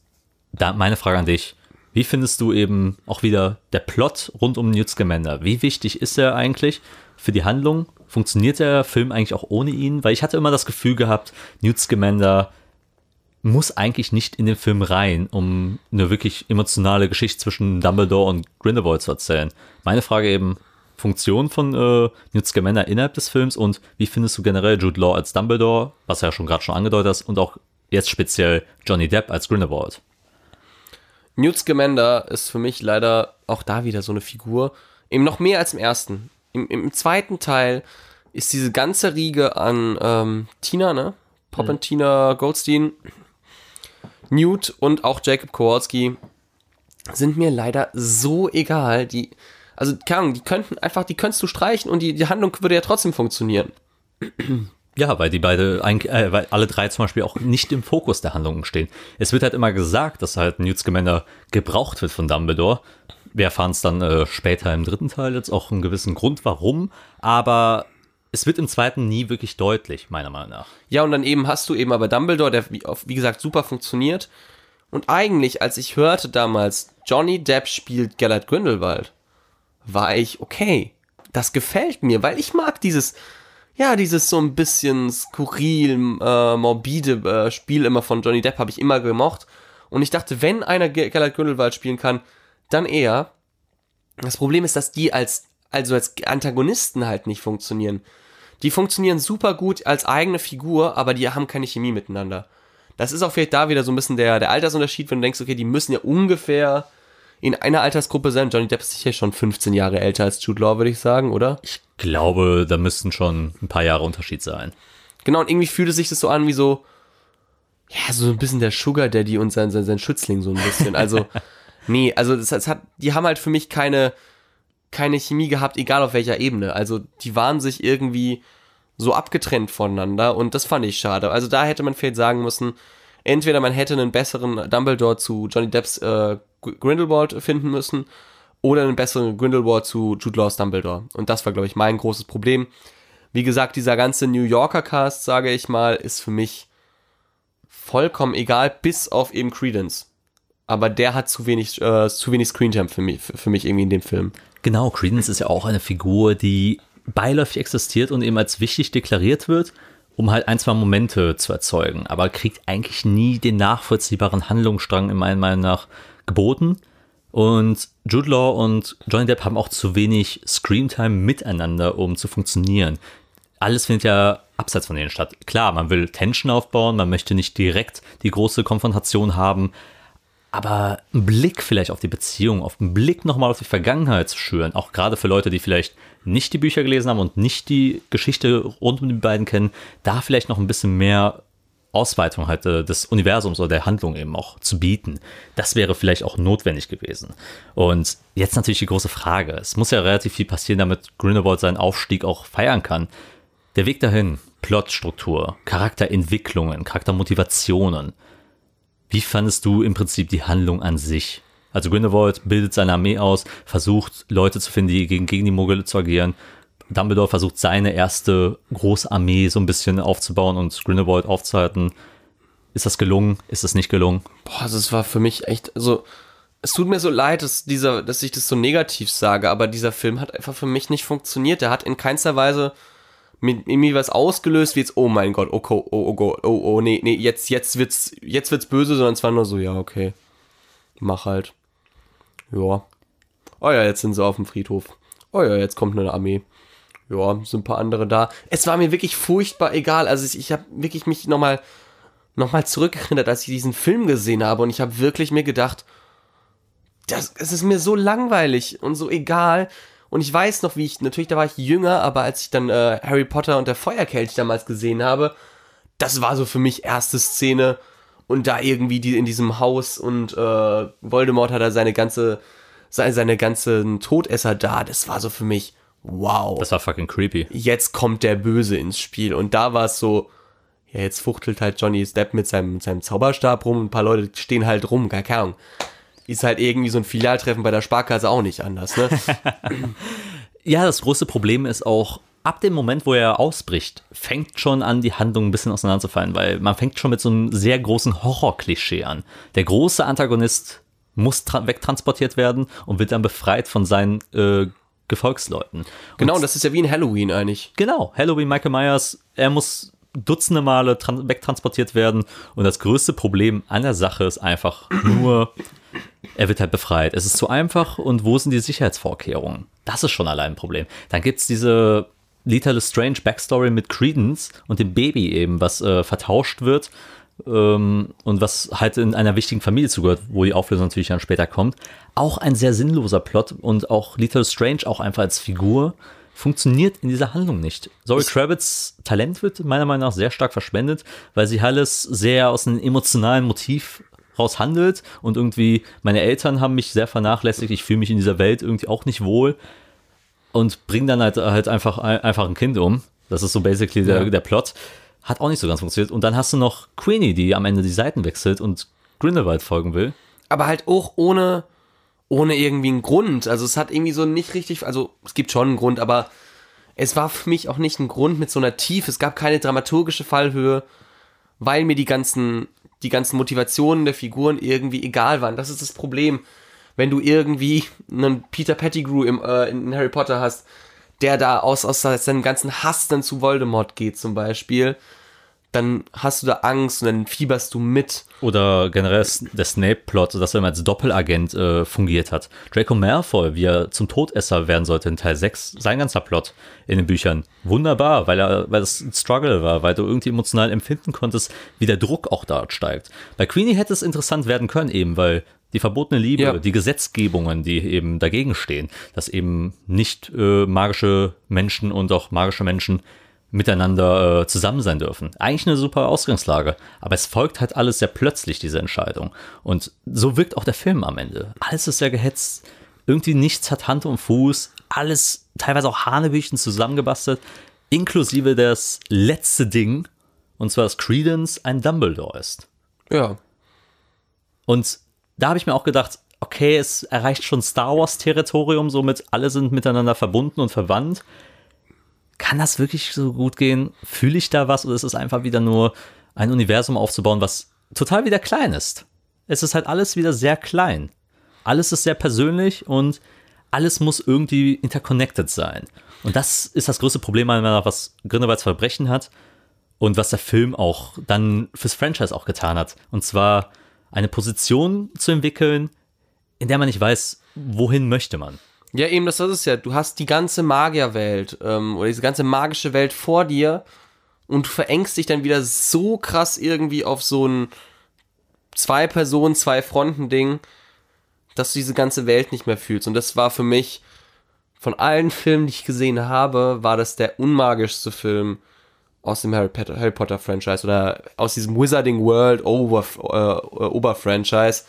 da meine Frage an dich, wie findest du eben auch wieder der Plot rund um Newt Scamander? Wie wichtig ist er eigentlich für die Handlung? Funktioniert der Film eigentlich auch ohne ihn? Weil ich hatte immer das Gefühl gehabt, Newt Scamander muss eigentlich nicht in den Film rein, um eine wirklich emotionale Geschichte zwischen Dumbledore und Grindelwald zu erzählen. Meine Frage eben, Funktion von äh, Newt Scamander innerhalb des Films und wie findest du generell Jude Law als Dumbledore, was ja schon gerade schon angedeutet hast, und auch jetzt speziell Johnny Depp als Grindelwald? Newt Scamander ist für mich leider auch da wieder so eine Figur. Eben noch mehr als im ersten. Im, im zweiten Teil ist diese ganze Riege an ähm, Tina, ne? Pop mhm. Tina Goldstein, Newt und auch Jacob Kowalski sind mir leider so egal. Die, also, keine Ahnung, die könnten einfach, die könntest du streichen und die, die Handlung würde ja trotzdem funktionieren. Ja, weil die beide, äh, weil alle drei zum Beispiel auch nicht im Fokus der Handlungen stehen. Es wird halt immer gesagt, dass halt Newt Scamander gebraucht wird von Dumbledore. Wir erfahren es dann äh, später im dritten Teil jetzt auch einen gewissen Grund, warum. Aber es wird im zweiten nie wirklich deutlich, meiner Meinung nach. Ja, und dann eben hast du eben aber Dumbledore, der wie, wie gesagt super funktioniert. Und eigentlich, als ich hörte damals, Johnny Depp spielt Gellert Grindelwald, war ich okay. Das gefällt mir, weil ich mag dieses, ja, dieses so ein bisschen skurril, äh, morbide äh, Spiel immer von Johnny Depp habe ich immer gemocht. Und ich dachte, wenn einer Gellert Grindelwald spielen kann, dann er. Das Problem ist, dass die als, also als Antagonisten halt nicht funktionieren. Die funktionieren super gut als eigene Figur, aber die haben keine Chemie miteinander. Das ist auch vielleicht da wieder so ein bisschen der, der Altersunterschied, wenn du denkst, okay, die müssen ja ungefähr in einer Altersgruppe sein. Johnny Depp ist sicher schon 15 Jahre älter als Jude Law, würde ich sagen, oder? Ich glaube, da müssten schon ein paar Jahre Unterschied sein. Genau, und irgendwie fühlte sich das so an wie so, ja, so ein bisschen der Sugar Daddy und sein, sein, sein Schützling so ein bisschen. Also, nee, also das, das hat, die haben halt für mich keine, keine Chemie gehabt, egal auf welcher Ebene. Also, die waren sich irgendwie so abgetrennt voneinander und das fand ich schade. Also, da hätte man vielleicht sagen müssen, entweder man hätte einen besseren Dumbledore zu Johnny Depps äh, Grindelwald finden müssen oder einen besseren Grindelwald zu Jude Laws Dumbledore. Und das war, glaube ich, mein großes Problem. Wie gesagt, dieser ganze New Yorker Cast, sage ich mal, ist für mich vollkommen egal, bis auf eben Credence. Aber der hat zu wenig, äh, zu wenig Screentime für mich, für, für mich irgendwie in dem Film. Genau, Credence ist ja auch eine Figur, die beiläufig existiert und eben als wichtig deklariert wird, um halt ein, zwei Momente zu erzeugen, aber kriegt eigentlich nie den nachvollziehbaren Handlungsstrang in meiner Meinung nach geboten. Und Jude Law und Johnny Depp haben auch zu wenig Screamtime miteinander, um zu funktionieren. Alles findet ja abseits von denen statt. Klar, man will Tension aufbauen, man möchte nicht direkt die große Konfrontation haben, aber ein Blick vielleicht auf die Beziehung, auf einen Blick nochmal auf die Vergangenheit zu schüren, auch gerade für Leute, die vielleicht nicht die Bücher gelesen haben und nicht die Geschichte rund um die beiden kennen, da vielleicht noch ein bisschen mehr Ausweitung halt äh, des Universums oder der Handlung eben auch zu bieten. Das wäre vielleicht auch notwendig gewesen. Und jetzt natürlich die große Frage. Es muss ja relativ viel passieren, damit Grindelwald seinen Aufstieg auch feiern kann. Der Weg dahin, Plotstruktur, Charakterentwicklungen, Charaktermotivationen. Wie fandest du im Prinzip die Handlung an sich? Also Grindelwald bildet seine Armee aus, versucht Leute zu finden, die gegen, gegen die Muggel zu agieren. Dumbledore versucht seine erste große Armee so ein bisschen aufzubauen und Grindelwald aufzuhalten. Ist das gelungen? Ist das nicht gelungen? Boah, also es war für mich echt, also es tut mir so leid, dass dieser, dass ich das so negativ sage, aber dieser Film hat einfach für mich nicht funktioniert. Der hat in keinster Weise mit irgendwie was ausgelöst, wie jetzt, oh mein Gott, oh, oh, oh, oh, oh, oh, nee, nee, jetzt, jetzt wird's, jetzt wird's böse, sondern es war nur so, ja, okay. Mach halt. Ja. Oh ja, jetzt sind sie auf dem Friedhof. Oh ja, jetzt kommt eine Armee. Ja, sind ein paar andere da. Es war mir wirklich furchtbar egal. Also ich, habe wirklich mich nochmal noch mal zurückerinnert, als ich diesen Film gesehen habe und ich habe wirklich mir gedacht, das, es ist mir so langweilig und so egal. Und ich weiß noch, wie ich, natürlich, da war ich jünger, aber als ich dann äh, Harry Potter und der Feuerkelch damals gesehen habe, das war so für mich erste Szene. Und da irgendwie die in diesem Haus und äh, Voldemort hat da seine ganze, seine, seine ganzen Todesser da. Das war so für mich, wow. Das war fucking creepy. Jetzt kommt der Böse ins Spiel. Und da war es so, ja, jetzt fuchtelt halt Johnny Depp mit seinem, mit seinem Zauberstab rum und ein paar Leute stehen halt rum, keine Ahnung ist halt irgendwie so ein Filialtreffen bei der Sparkasse auch nicht anders, ne? ja, das große Problem ist auch, ab dem Moment, wo er ausbricht, fängt schon an, die Handlung ein bisschen auseinanderzufallen, weil man fängt schon mit so einem sehr großen Horror-Klischee an. Der große Antagonist muss wegtransportiert werden und wird dann befreit von seinen äh, Gefolgsleuten. Genau, und das ist ja wie in Halloween eigentlich. Genau, Halloween, Michael Myers, er muss dutzende Male wegtransportiert werden und das größte Problem an der Sache ist einfach nur er wird halt befreit. Es ist zu einfach und wo sind die Sicherheitsvorkehrungen? Das ist schon allein ein Problem. Dann gibt es diese Lethal Strange Backstory mit Credence und dem Baby eben, was äh, vertauscht wird ähm, und was halt in einer wichtigen Familie zugehört, wo die Auflösung natürlich dann später kommt. Auch ein sehr sinnloser Plot und auch Lethal Strange auch einfach als Figur funktioniert in dieser Handlung nicht. Zoe Kravitz Talent wird meiner Meinung nach sehr stark verschwendet, weil sie alles sehr aus einem emotionalen Motiv raus handelt und irgendwie meine Eltern haben mich sehr vernachlässigt, ich fühle mich in dieser Welt irgendwie auch nicht wohl und bringe dann halt, halt einfach, einfach ein Kind um. Das ist so basically der, ja. der Plot. Hat auch nicht so ganz funktioniert. Und dann hast du noch Queenie, die am Ende die Seiten wechselt und Grindelwald folgen will. Aber halt auch ohne, ohne irgendwie einen Grund. Also es hat irgendwie so nicht richtig, also es gibt schon einen Grund, aber es war für mich auch nicht ein Grund mit so einer Tiefe. Es gab keine dramaturgische Fallhöhe, weil mir die ganzen die ganzen Motivationen der Figuren irgendwie egal waren. Das ist das Problem. Wenn du irgendwie einen Peter Pettigrew im, äh, in Harry Potter hast, der da aus, aus seinem ganzen Hass dann zu Voldemort geht zum Beispiel, dann hast du da Angst und dann fieberst du mit. Oder generell der Snape-Plot, dass er immer als Doppelagent äh, fungiert hat. Draco Malfoy, wie er zum Todesser werden sollte in Teil 6, sein ganzer Plot in den Büchern. Wunderbar, weil er, weil das ein Struggle war, weil du irgendwie emotional empfinden konntest, wie der Druck auch dort steigt. Bei Queenie hätte es interessant werden können, eben, weil die verbotene Liebe, ja. die Gesetzgebungen, die eben dagegen stehen, dass eben nicht äh, magische Menschen und auch magische Menschen miteinander äh, zusammen sein dürfen. Eigentlich eine super Ausgangslage, aber es folgt halt alles sehr plötzlich, diese Entscheidung. Und so wirkt auch der Film am Ende. Alles ist sehr gehetzt, irgendwie nichts hat Hand und Fuß, alles teilweise auch Hanebüchen zusammengebastelt, inklusive das letzte Ding, und zwar dass Credence ein Dumbledore ist. Ja. Und da habe ich mir auch gedacht, okay, es erreicht schon Star Wars-Territorium, somit alle sind miteinander verbunden und verwandt. Kann das wirklich so gut gehen? Fühle ich da was oder ist es einfach wieder nur ein Universum aufzubauen, was total wieder klein ist? Es ist halt alles wieder sehr klein. Alles ist sehr persönlich und alles muss irgendwie interconnected sein. Und das ist das größte Problem, was Grindelwalds Verbrechen hat und was der Film auch dann fürs Franchise auch getan hat. Und zwar eine Position zu entwickeln, in der man nicht weiß, wohin möchte man. Ja, eben, das ist es ja. Du hast die ganze Magierwelt ähm, oder diese ganze magische Welt vor dir und du verengst dich dann wieder so krass irgendwie auf so ein zwei Personen, zwei Fronten Ding, dass du diese ganze Welt nicht mehr fühlst. Und das war für mich von allen Filmen, die ich gesehen habe, war das der unmagischste Film aus dem Harry Potter, Harry Potter Franchise oder aus diesem Wizarding World Over, äh, Ober Franchise.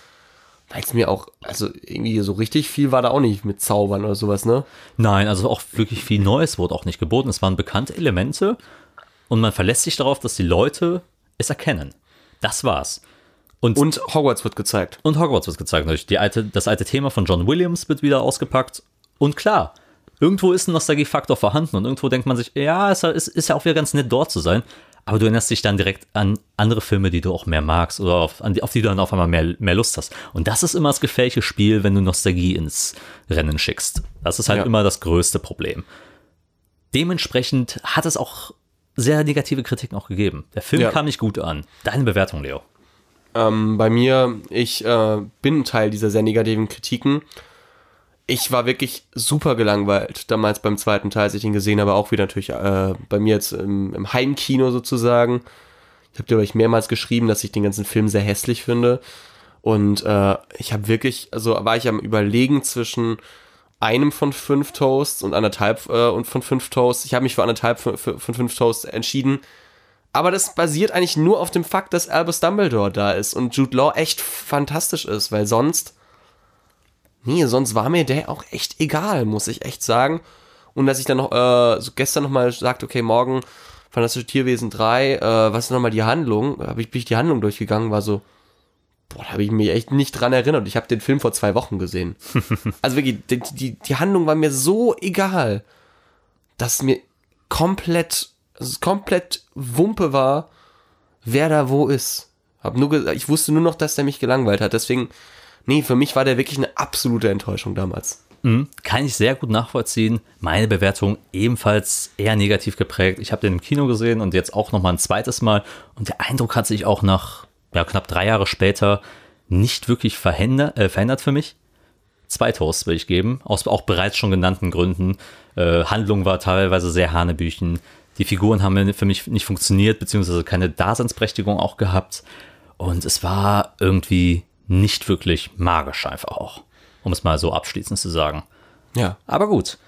Weil es mir auch, also irgendwie so richtig viel war da auch nicht mit Zaubern oder sowas, ne? Nein, also auch wirklich viel Neues wurde auch nicht geboten. Es waren bekannte Elemente und man verlässt sich darauf, dass die Leute es erkennen. Das war's. Und, und Hogwarts wird gezeigt. Und Hogwarts wird gezeigt. Natürlich. Die alte, das alte Thema von John Williams wird wieder ausgepackt. Und klar, irgendwo ist ein Nostalgiefaktor vorhanden und irgendwo denkt man sich, ja, es ist, ist ja auch wieder ganz nett dort zu sein. Aber du erinnerst dich dann direkt an andere Filme, die du auch mehr magst oder auf, die, auf die du dann auf einmal mehr, mehr Lust hast. Und das ist immer das gefährliche Spiel, wenn du Nostalgie ins Rennen schickst. Das ist halt ja. immer das größte Problem. Dementsprechend hat es auch sehr negative Kritiken auch gegeben. Der Film ja. kam nicht gut an. Deine Bewertung, Leo? Ähm, bei mir, ich äh, bin Teil dieser sehr negativen Kritiken. Ich war wirklich super gelangweilt damals beim zweiten Teil, als ich ihn gesehen habe, auch wieder natürlich äh, bei mir jetzt im, im Heimkino sozusagen. Ich habe dir euch mehrmals geschrieben, dass ich den ganzen Film sehr hässlich finde. Und äh, ich habe wirklich, also war ich am Überlegen zwischen einem von fünf Toasts und anderthalb äh, und von fünf Toasts. Ich habe mich für anderthalb von, von fünf Toasts entschieden. Aber das basiert eigentlich nur auf dem Fakt, dass Albus Dumbledore da ist und Jude Law echt fantastisch ist, weil sonst. Nee, sonst war mir der auch echt egal, muss ich echt sagen. Und dass ich dann noch, äh, so gestern nochmal sagte, okay, morgen Fantastische Tierwesen 3, äh, was ist nochmal die Handlung? Habe ich, bin ich die Handlung durchgegangen, war so, boah, da habe ich mich echt nicht dran erinnert. Ich habe den Film vor zwei Wochen gesehen. also wirklich, die, die, die Handlung war mir so egal, dass mir komplett dass es komplett Wumpe war, wer da wo ist. Hab nur ich wusste nur noch, dass der mich gelangweilt hat. Deswegen, nee, für mich war der wirklich eine absolute Enttäuschung damals. Mhm, kann ich sehr gut nachvollziehen. Meine Bewertung ebenfalls eher negativ geprägt. Ich habe den im Kino gesehen und jetzt auch noch mal ein zweites Mal. Und der Eindruck hat sich auch nach ja, knapp drei Jahre später nicht wirklich verändert, äh, verändert für mich. Zwei Toasts will ich geben, aus auch bereits schon genannten Gründen. Äh, Handlung war teilweise sehr hanebüchen. Die Figuren haben für mich nicht funktioniert, beziehungsweise keine Daseinsberechtigung auch gehabt. Und es war irgendwie nicht wirklich magisch einfach auch, um es mal so abschließend zu sagen. Ja. Aber gut.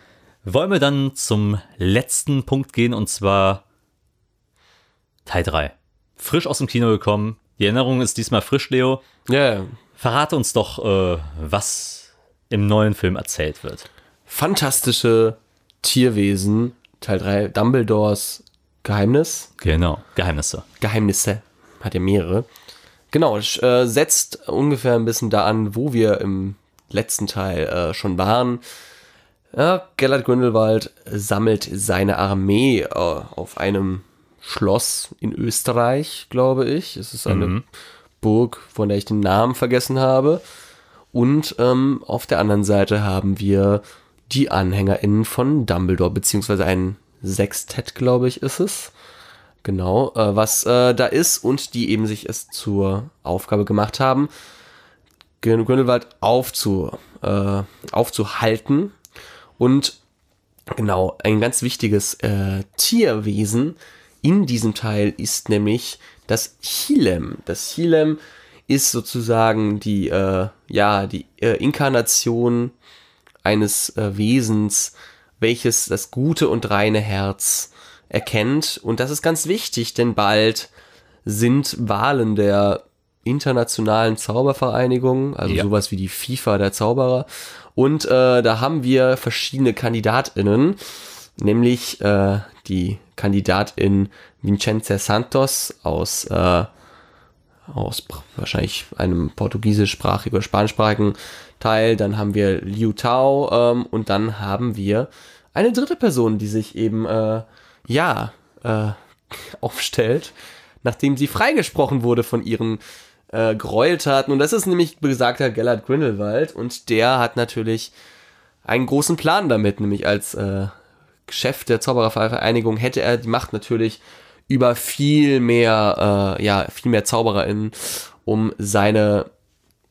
Wollen wir dann zum letzten Punkt gehen und zwar Teil 3. Frisch aus dem Kino gekommen. Die Erinnerung ist diesmal frisch, Leo. Ja. Yeah. Verrate uns doch, äh, was im neuen Film erzählt wird. Fantastische Tierwesen Teil 3, Dumbledores Geheimnis. Genau, Geheimnisse. Geheimnisse. Hat ja mehrere. Genau, äh, setzt ungefähr ein bisschen da an, wo wir im letzten Teil äh, schon waren. Ja, Gellert Grindelwald sammelt seine Armee äh, auf einem Schloss in Österreich, glaube ich. Es ist eine mhm. Burg, von der ich den Namen vergessen habe. Und ähm, auf der anderen Seite haben wir die AnhängerInnen von Dumbledore, beziehungsweise ein Sextett, glaube ich, ist es. Genau, äh, was äh, da ist und die eben sich es zur Aufgabe gemacht haben, Grindelwald aufzu, äh, aufzuhalten. Und genau, ein ganz wichtiges äh, Tierwesen in diesem Teil ist nämlich das Chilem. Das Chilem ist sozusagen die, äh, ja, die äh, Inkarnation eines Wesens, welches das gute und reine Herz erkennt. Und das ist ganz wichtig, denn bald sind Wahlen der internationalen Zaubervereinigung, also ja. sowas wie die FIFA der Zauberer. Und äh, da haben wir verschiedene KandidatInnen, nämlich äh, die Kandidatin Vincenza Santos aus, äh, aus wahrscheinlich einem portugiesischsprachigen oder spanischsprachigen Teil. Dann haben wir Liu Tao ähm, und dann haben wir eine dritte Person, die sich eben, äh, ja, äh, aufstellt, nachdem sie freigesprochen wurde von ihren äh, Gräueltaten. Und das ist nämlich besagter Gellert Grindelwald und der hat natürlich einen großen Plan damit, nämlich als äh, Chef der Zauberervereinigung hätte er die Macht natürlich über viel mehr, äh, ja, viel mehr ZaubererInnen, um seine,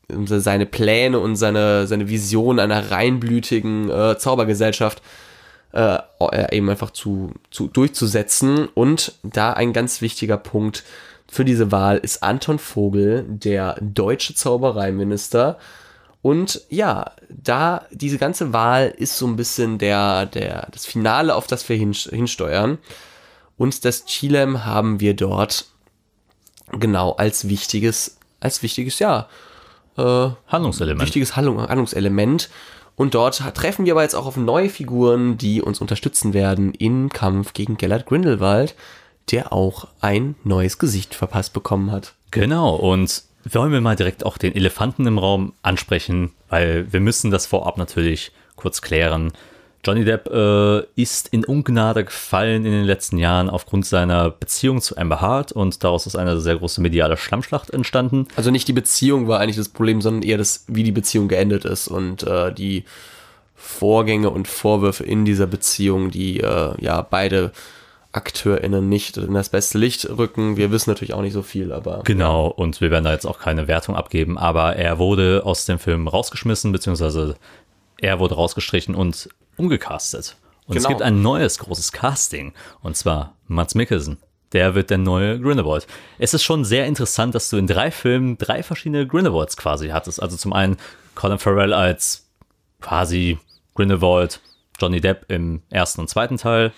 seine Pläne und seine, seine Vision einer reinblütigen äh, Zaubergesellschaft äh, eben einfach zu, zu durchzusetzen. Und da ein ganz wichtiger Punkt für diese Wahl ist Anton Vogel, der deutsche Zaubereiminister. Und ja, da diese ganze Wahl ist so ein bisschen der, der, das Finale, auf das wir hinsteuern. Und das Chilem haben wir dort genau als wichtiges, als wichtiges, ja, äh, Handlungselement. Wichtiges Handlungselement. Und dort treffen wir aber jetzt auch auf neue Figuren, die uns unterstützen werden im Kampf gegen Gellert Grindelwald, der auch ein neues Gesicht verpasst bekommen hat. Genau, und wollen wir mal direkt auch den Elefanten im Raum ansprechen, weil wir müssen das vorab natürlich kurz klären. Johnny Depp äh, ist in Ungnade gefallen in den letzten Jahren aufgrund seiner Beziehung zu Amber Hart und daraus ist eine sehr große mediale Schlammschlacht entstanden. Also nicht die Beziehung war eigentlich das Problem, sondern eher das, wie die Beziehung geendet ist und äh, die Vorgänge und Vorwürfe in dieser Beziehung, die äh, ja beide AkteurInnen nicht in das beste Licht rücken. Wir wissen natürlich auch nicht so viel, aber. Genau, und wir werden da jetzt auch keine Wertung abgeben, aber er wurde aus dem Film rausgeschmissen, beziehungsweise er wurde rausgestrichen und umgecastet. Und genau. es gibt ein neues großes Casting, und zwar Mats Mikkelsen. Der wird der neue Grindelwald. Es ist schon sehr interessant, dass du in drei Filmen drei verschiedene Grindelwalds quasi hattest. Also zum einen Colin Farrell als quasi Grindelwald, Johnny Depp im ersten und zweiten Teil,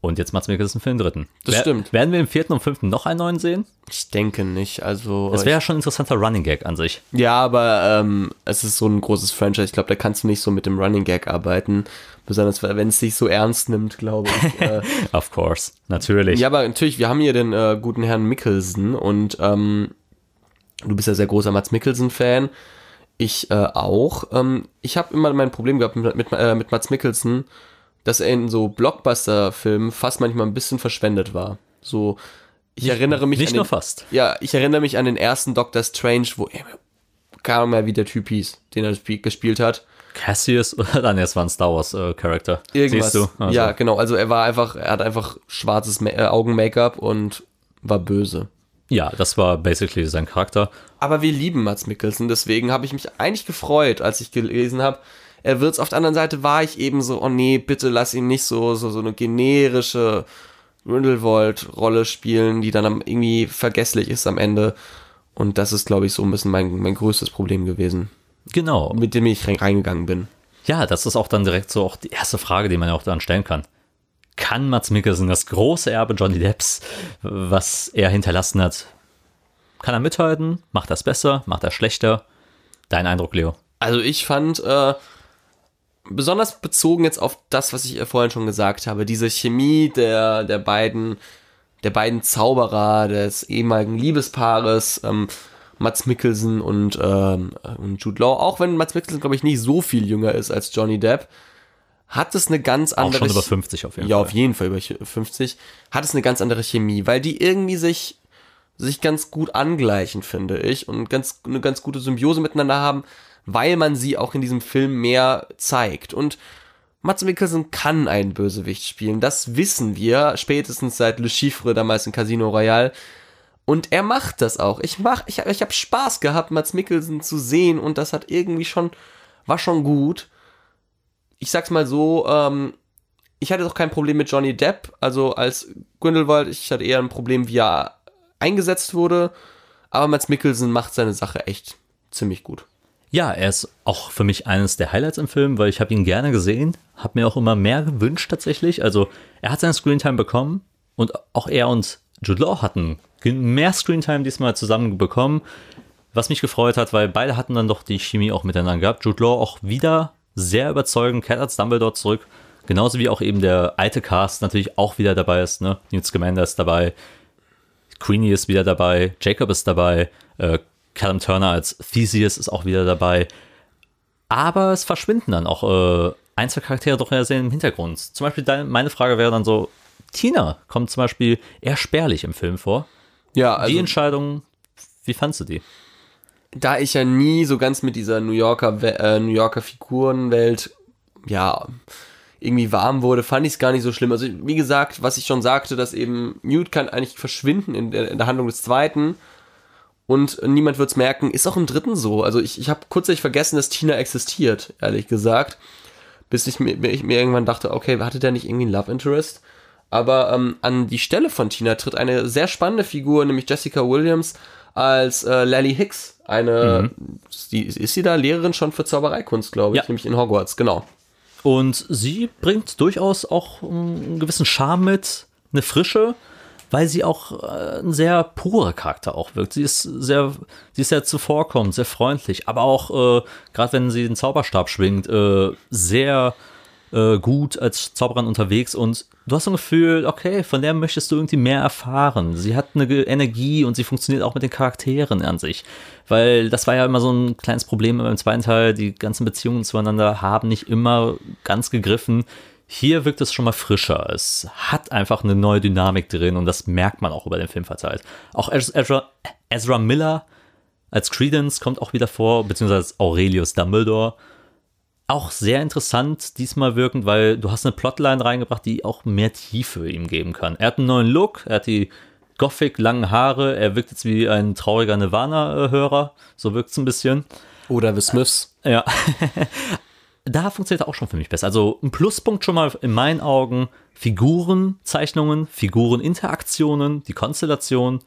und jetzt Mats Mikkelsen für den dritten. Das Wer, stimmt. Werden wir im vierten und fünften noch einen neuen sehen? Ich denke nicht. Also. Das wäre ja schon ein interessanter Running Gag an sich. Ja, aber ähm, es ist so ein großes Franchise. Ich glaube, da kannst du nicht so mit dem Running Gag arbeiten. Besonders wenn es sich so ernst nimmt, glaube ich. Äh, of course. Natürlich. Ja, aber natürlich, wir haben hier den äh, guten Herrn Mikkelsen und ähm, du bist ja sehr großer Mats Mikkelsen-Fan. Ich äh, auch. Ähm, ich habe immer mein Problem gehabt mit, mit, äh, mit Mats Mikkelsen dass er in so Blockbuster-Filmen fast manchmal ein bisschen verschwendet war. So, ich nicht, erinnere mich nicht an nur fast. Ja, ich erinnere mich an den ersten Doctor Strange, wo er gar mehr wie der Typ hieß, den er gespielt hat. Cassius oder dann erst war ein Star Wars äh, Charakter. Irgendwas. Siehst du? Also. Ja, genau. Also er war einfach, er hat einfach schwarzes äh, Augen-Make-up und war böse. Ja, das war basically sein Charakter. Aber wir lieben Mats Mikkelsen, deswegen habe ich mich eigentlich gefreut, als ich gelesen habe, er wird's. Auf der anderen Seite war ich eben so, oh nee, bitte lass ihn nicht so, so, so eine generische Grindelwald-Rolle spielen, die dann irgendwie vergesslich ist am Ende. Und das ist, glaube ich, so ein bisschen mein, mein größtes Problem gewesen. Genau. Mit dem ich reingegangen bin. Ja, das ist auch dann direkt so auch die erste Frage, die man ja auch dann stellen kann. Kann Mats Mikkelsen das große Erbe Johnny Depps, was er hinterlassen hat, kann er mithalten? Macht das besser? Macht er schlechter? Dein Eindruck, Leo? Also ich fand, äh, besonders bezogen jetzt auf das, was ich vorhin schon gesagt habe, diese Chemie der, der beiden, der beiden Zauberer, des ehemaligen Liebespaares, ähm, Mats Mikkelsen und, ähm, und Jude Law, auch wenn Mats Mikkelsen, glaube ich, nicht so viel jünger ist als Johnny Depp, hat es eine ganz andere. Auch schon über 50 auf jeden ja, Fall. Ja, auf jeden Fall über 50. Hat es eine ganz andere Chemie, weil die irgendwie sich, sich ganz gut angleichen, finde ich, und ganz, eine ganz gute Symbiose miteinander haben weil man sie auch in diesem Film mehr zeigt. Und Mats Mikkelsen kann einen Bösewicht spielen, das wissen wir, spätestens seit Le Chiffre damals in Casino Royale. Und er macht das auch. Ich ich, ich habe Spaß gehabt, Mats Mikkelsen zu sehen und das hat irgendwie schon, war schon gut. Ich sag's mal so, ähm, ich hatte doch kein Problem mit Johnny Depp, also als Grindelwald, ich hatte eher ein Problem, wie er eingesetzt wurde, aber Mats Mikkelsen macht seine Sache echt ziemlich gut. Ja, er ist auch für mich eines der Highlights im Film, weil ich habe ihn gerne gesehen, habe mir auch immer mehr gewünscht tatsächlich. Also er hat seine Screentime bekommen und auch er und Jude Law hatten mehr Screentime diesmal zusammen bekommen, was mich gefreut hat, weil beide hatten dann doch die Chemie auch miteinander gehabt. Jude Law auch wieder sehr überzeugend, Cat als Dumbledore zurück, genauso wie auch eben der alte Cast natürlich auch wieder dabei ist, ne? Newt Scamander ist dabei, Queenie ist wieder dabei, Jacob ist dabei, äh, Callum Turner als Theseus ist auch wieder dabei. Aber es verschwinden dann auch äh, Einzelcharaktere doch eher sehr im Hintergrund. Zum Beispiel deine, meine Frage wäre dann so, Tina kommt zum Beispiel eher spärlich im Film vor. Ja, also die Entscheidung, wie fandst du die? da ich ja nie so ganz mit dieser New Yorker, äh, New Yorker Figurenwelt, ja, irgendwie warm wurde, fand ich es gar nicht so schlimm. Also, wie gesagt, was ich schon sagte, dass eben Newt kann eigentlich verschwinden in der, in der Handlung des zweiten und niemand wird es merken, ist auch im dritten so. Also, ich, ich habe kurzzeitig vergessen, dass Tina existiert, ehrlich gesagt. Bis ich mir, ich mir irgendwann dachte, okay, hatte der nicht irgendwie einen Love Interest? Aber ähm, an die Stelle von Tina tritt eine sehr spannende Figur, nämlich Jessica Williams als äh, Lally Hicks. Eine, die, ist sie da Lehrerin schon für Zaubereikunst, glaube ich, Ja. nämlich in Hogwarts, genau. Und sie bringt durchaus auch einen gewissen Charme mit, eine Frische, weil sie auch äh, ein sehr purer Charakter auch wirkt. Sie ist sehr, sie ist sehr zuvorkommend, sehr freundlich, aber auch, äh, gerade wenn sie den Zauberstab schwingt, äh, sehr äh, gut als Zauberin unterwegs und du hast so ein Gefühl, okay, von der möchtest du irgendwie mehr erfahren. Sie hat eine Energie und sie funktioniert auch mit den Charakteren an sich. Weil das war ja immer so ein kleines Problem beim zweiten Teil, die ganzen Beziehungen zueinander haben nicht immer ganz gegriffen. Hier wirkt es schon mal frischer. Es hat einfach eine neue Dynamik drin und das merkt man auch über den Film verteilt. Auch Ez- Ezra, Ezra Miller als Credence kommt auch wieder vor, beziehungsweise Aurelius Dumbledore auch sehr interessant diesmal wirkend, weil du hast eine Plotline reingebracht, die auch mehr Tiefe ihm geben kann. Er hat einen neuen Look, er hat die Gothic langen Haare, er wirkt jetzt wie ein trauriger Nirvana-Hörer, so wirkt es ein bisschen. Oder The Smiths. Ja. Da funktioniert er auch schon für mich besser. Also ein Pluspunkt schon mal in meinen Augen, Figurenzeichnungen, Figureninteraktionen, die Konstellation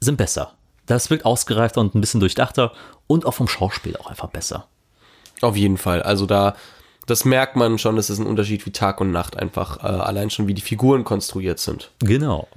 sind besser. Das wirkt ausgereifter und ein bisschen durchdachter und auch vom Schauspiel auch einfach besser. Auf jeden Fall. Also da, das merkt man schon, das ist ein Unterschied wie Tag und Nacht einfach, äh, allein schon wie die Figuren konstruiert sind. Genau.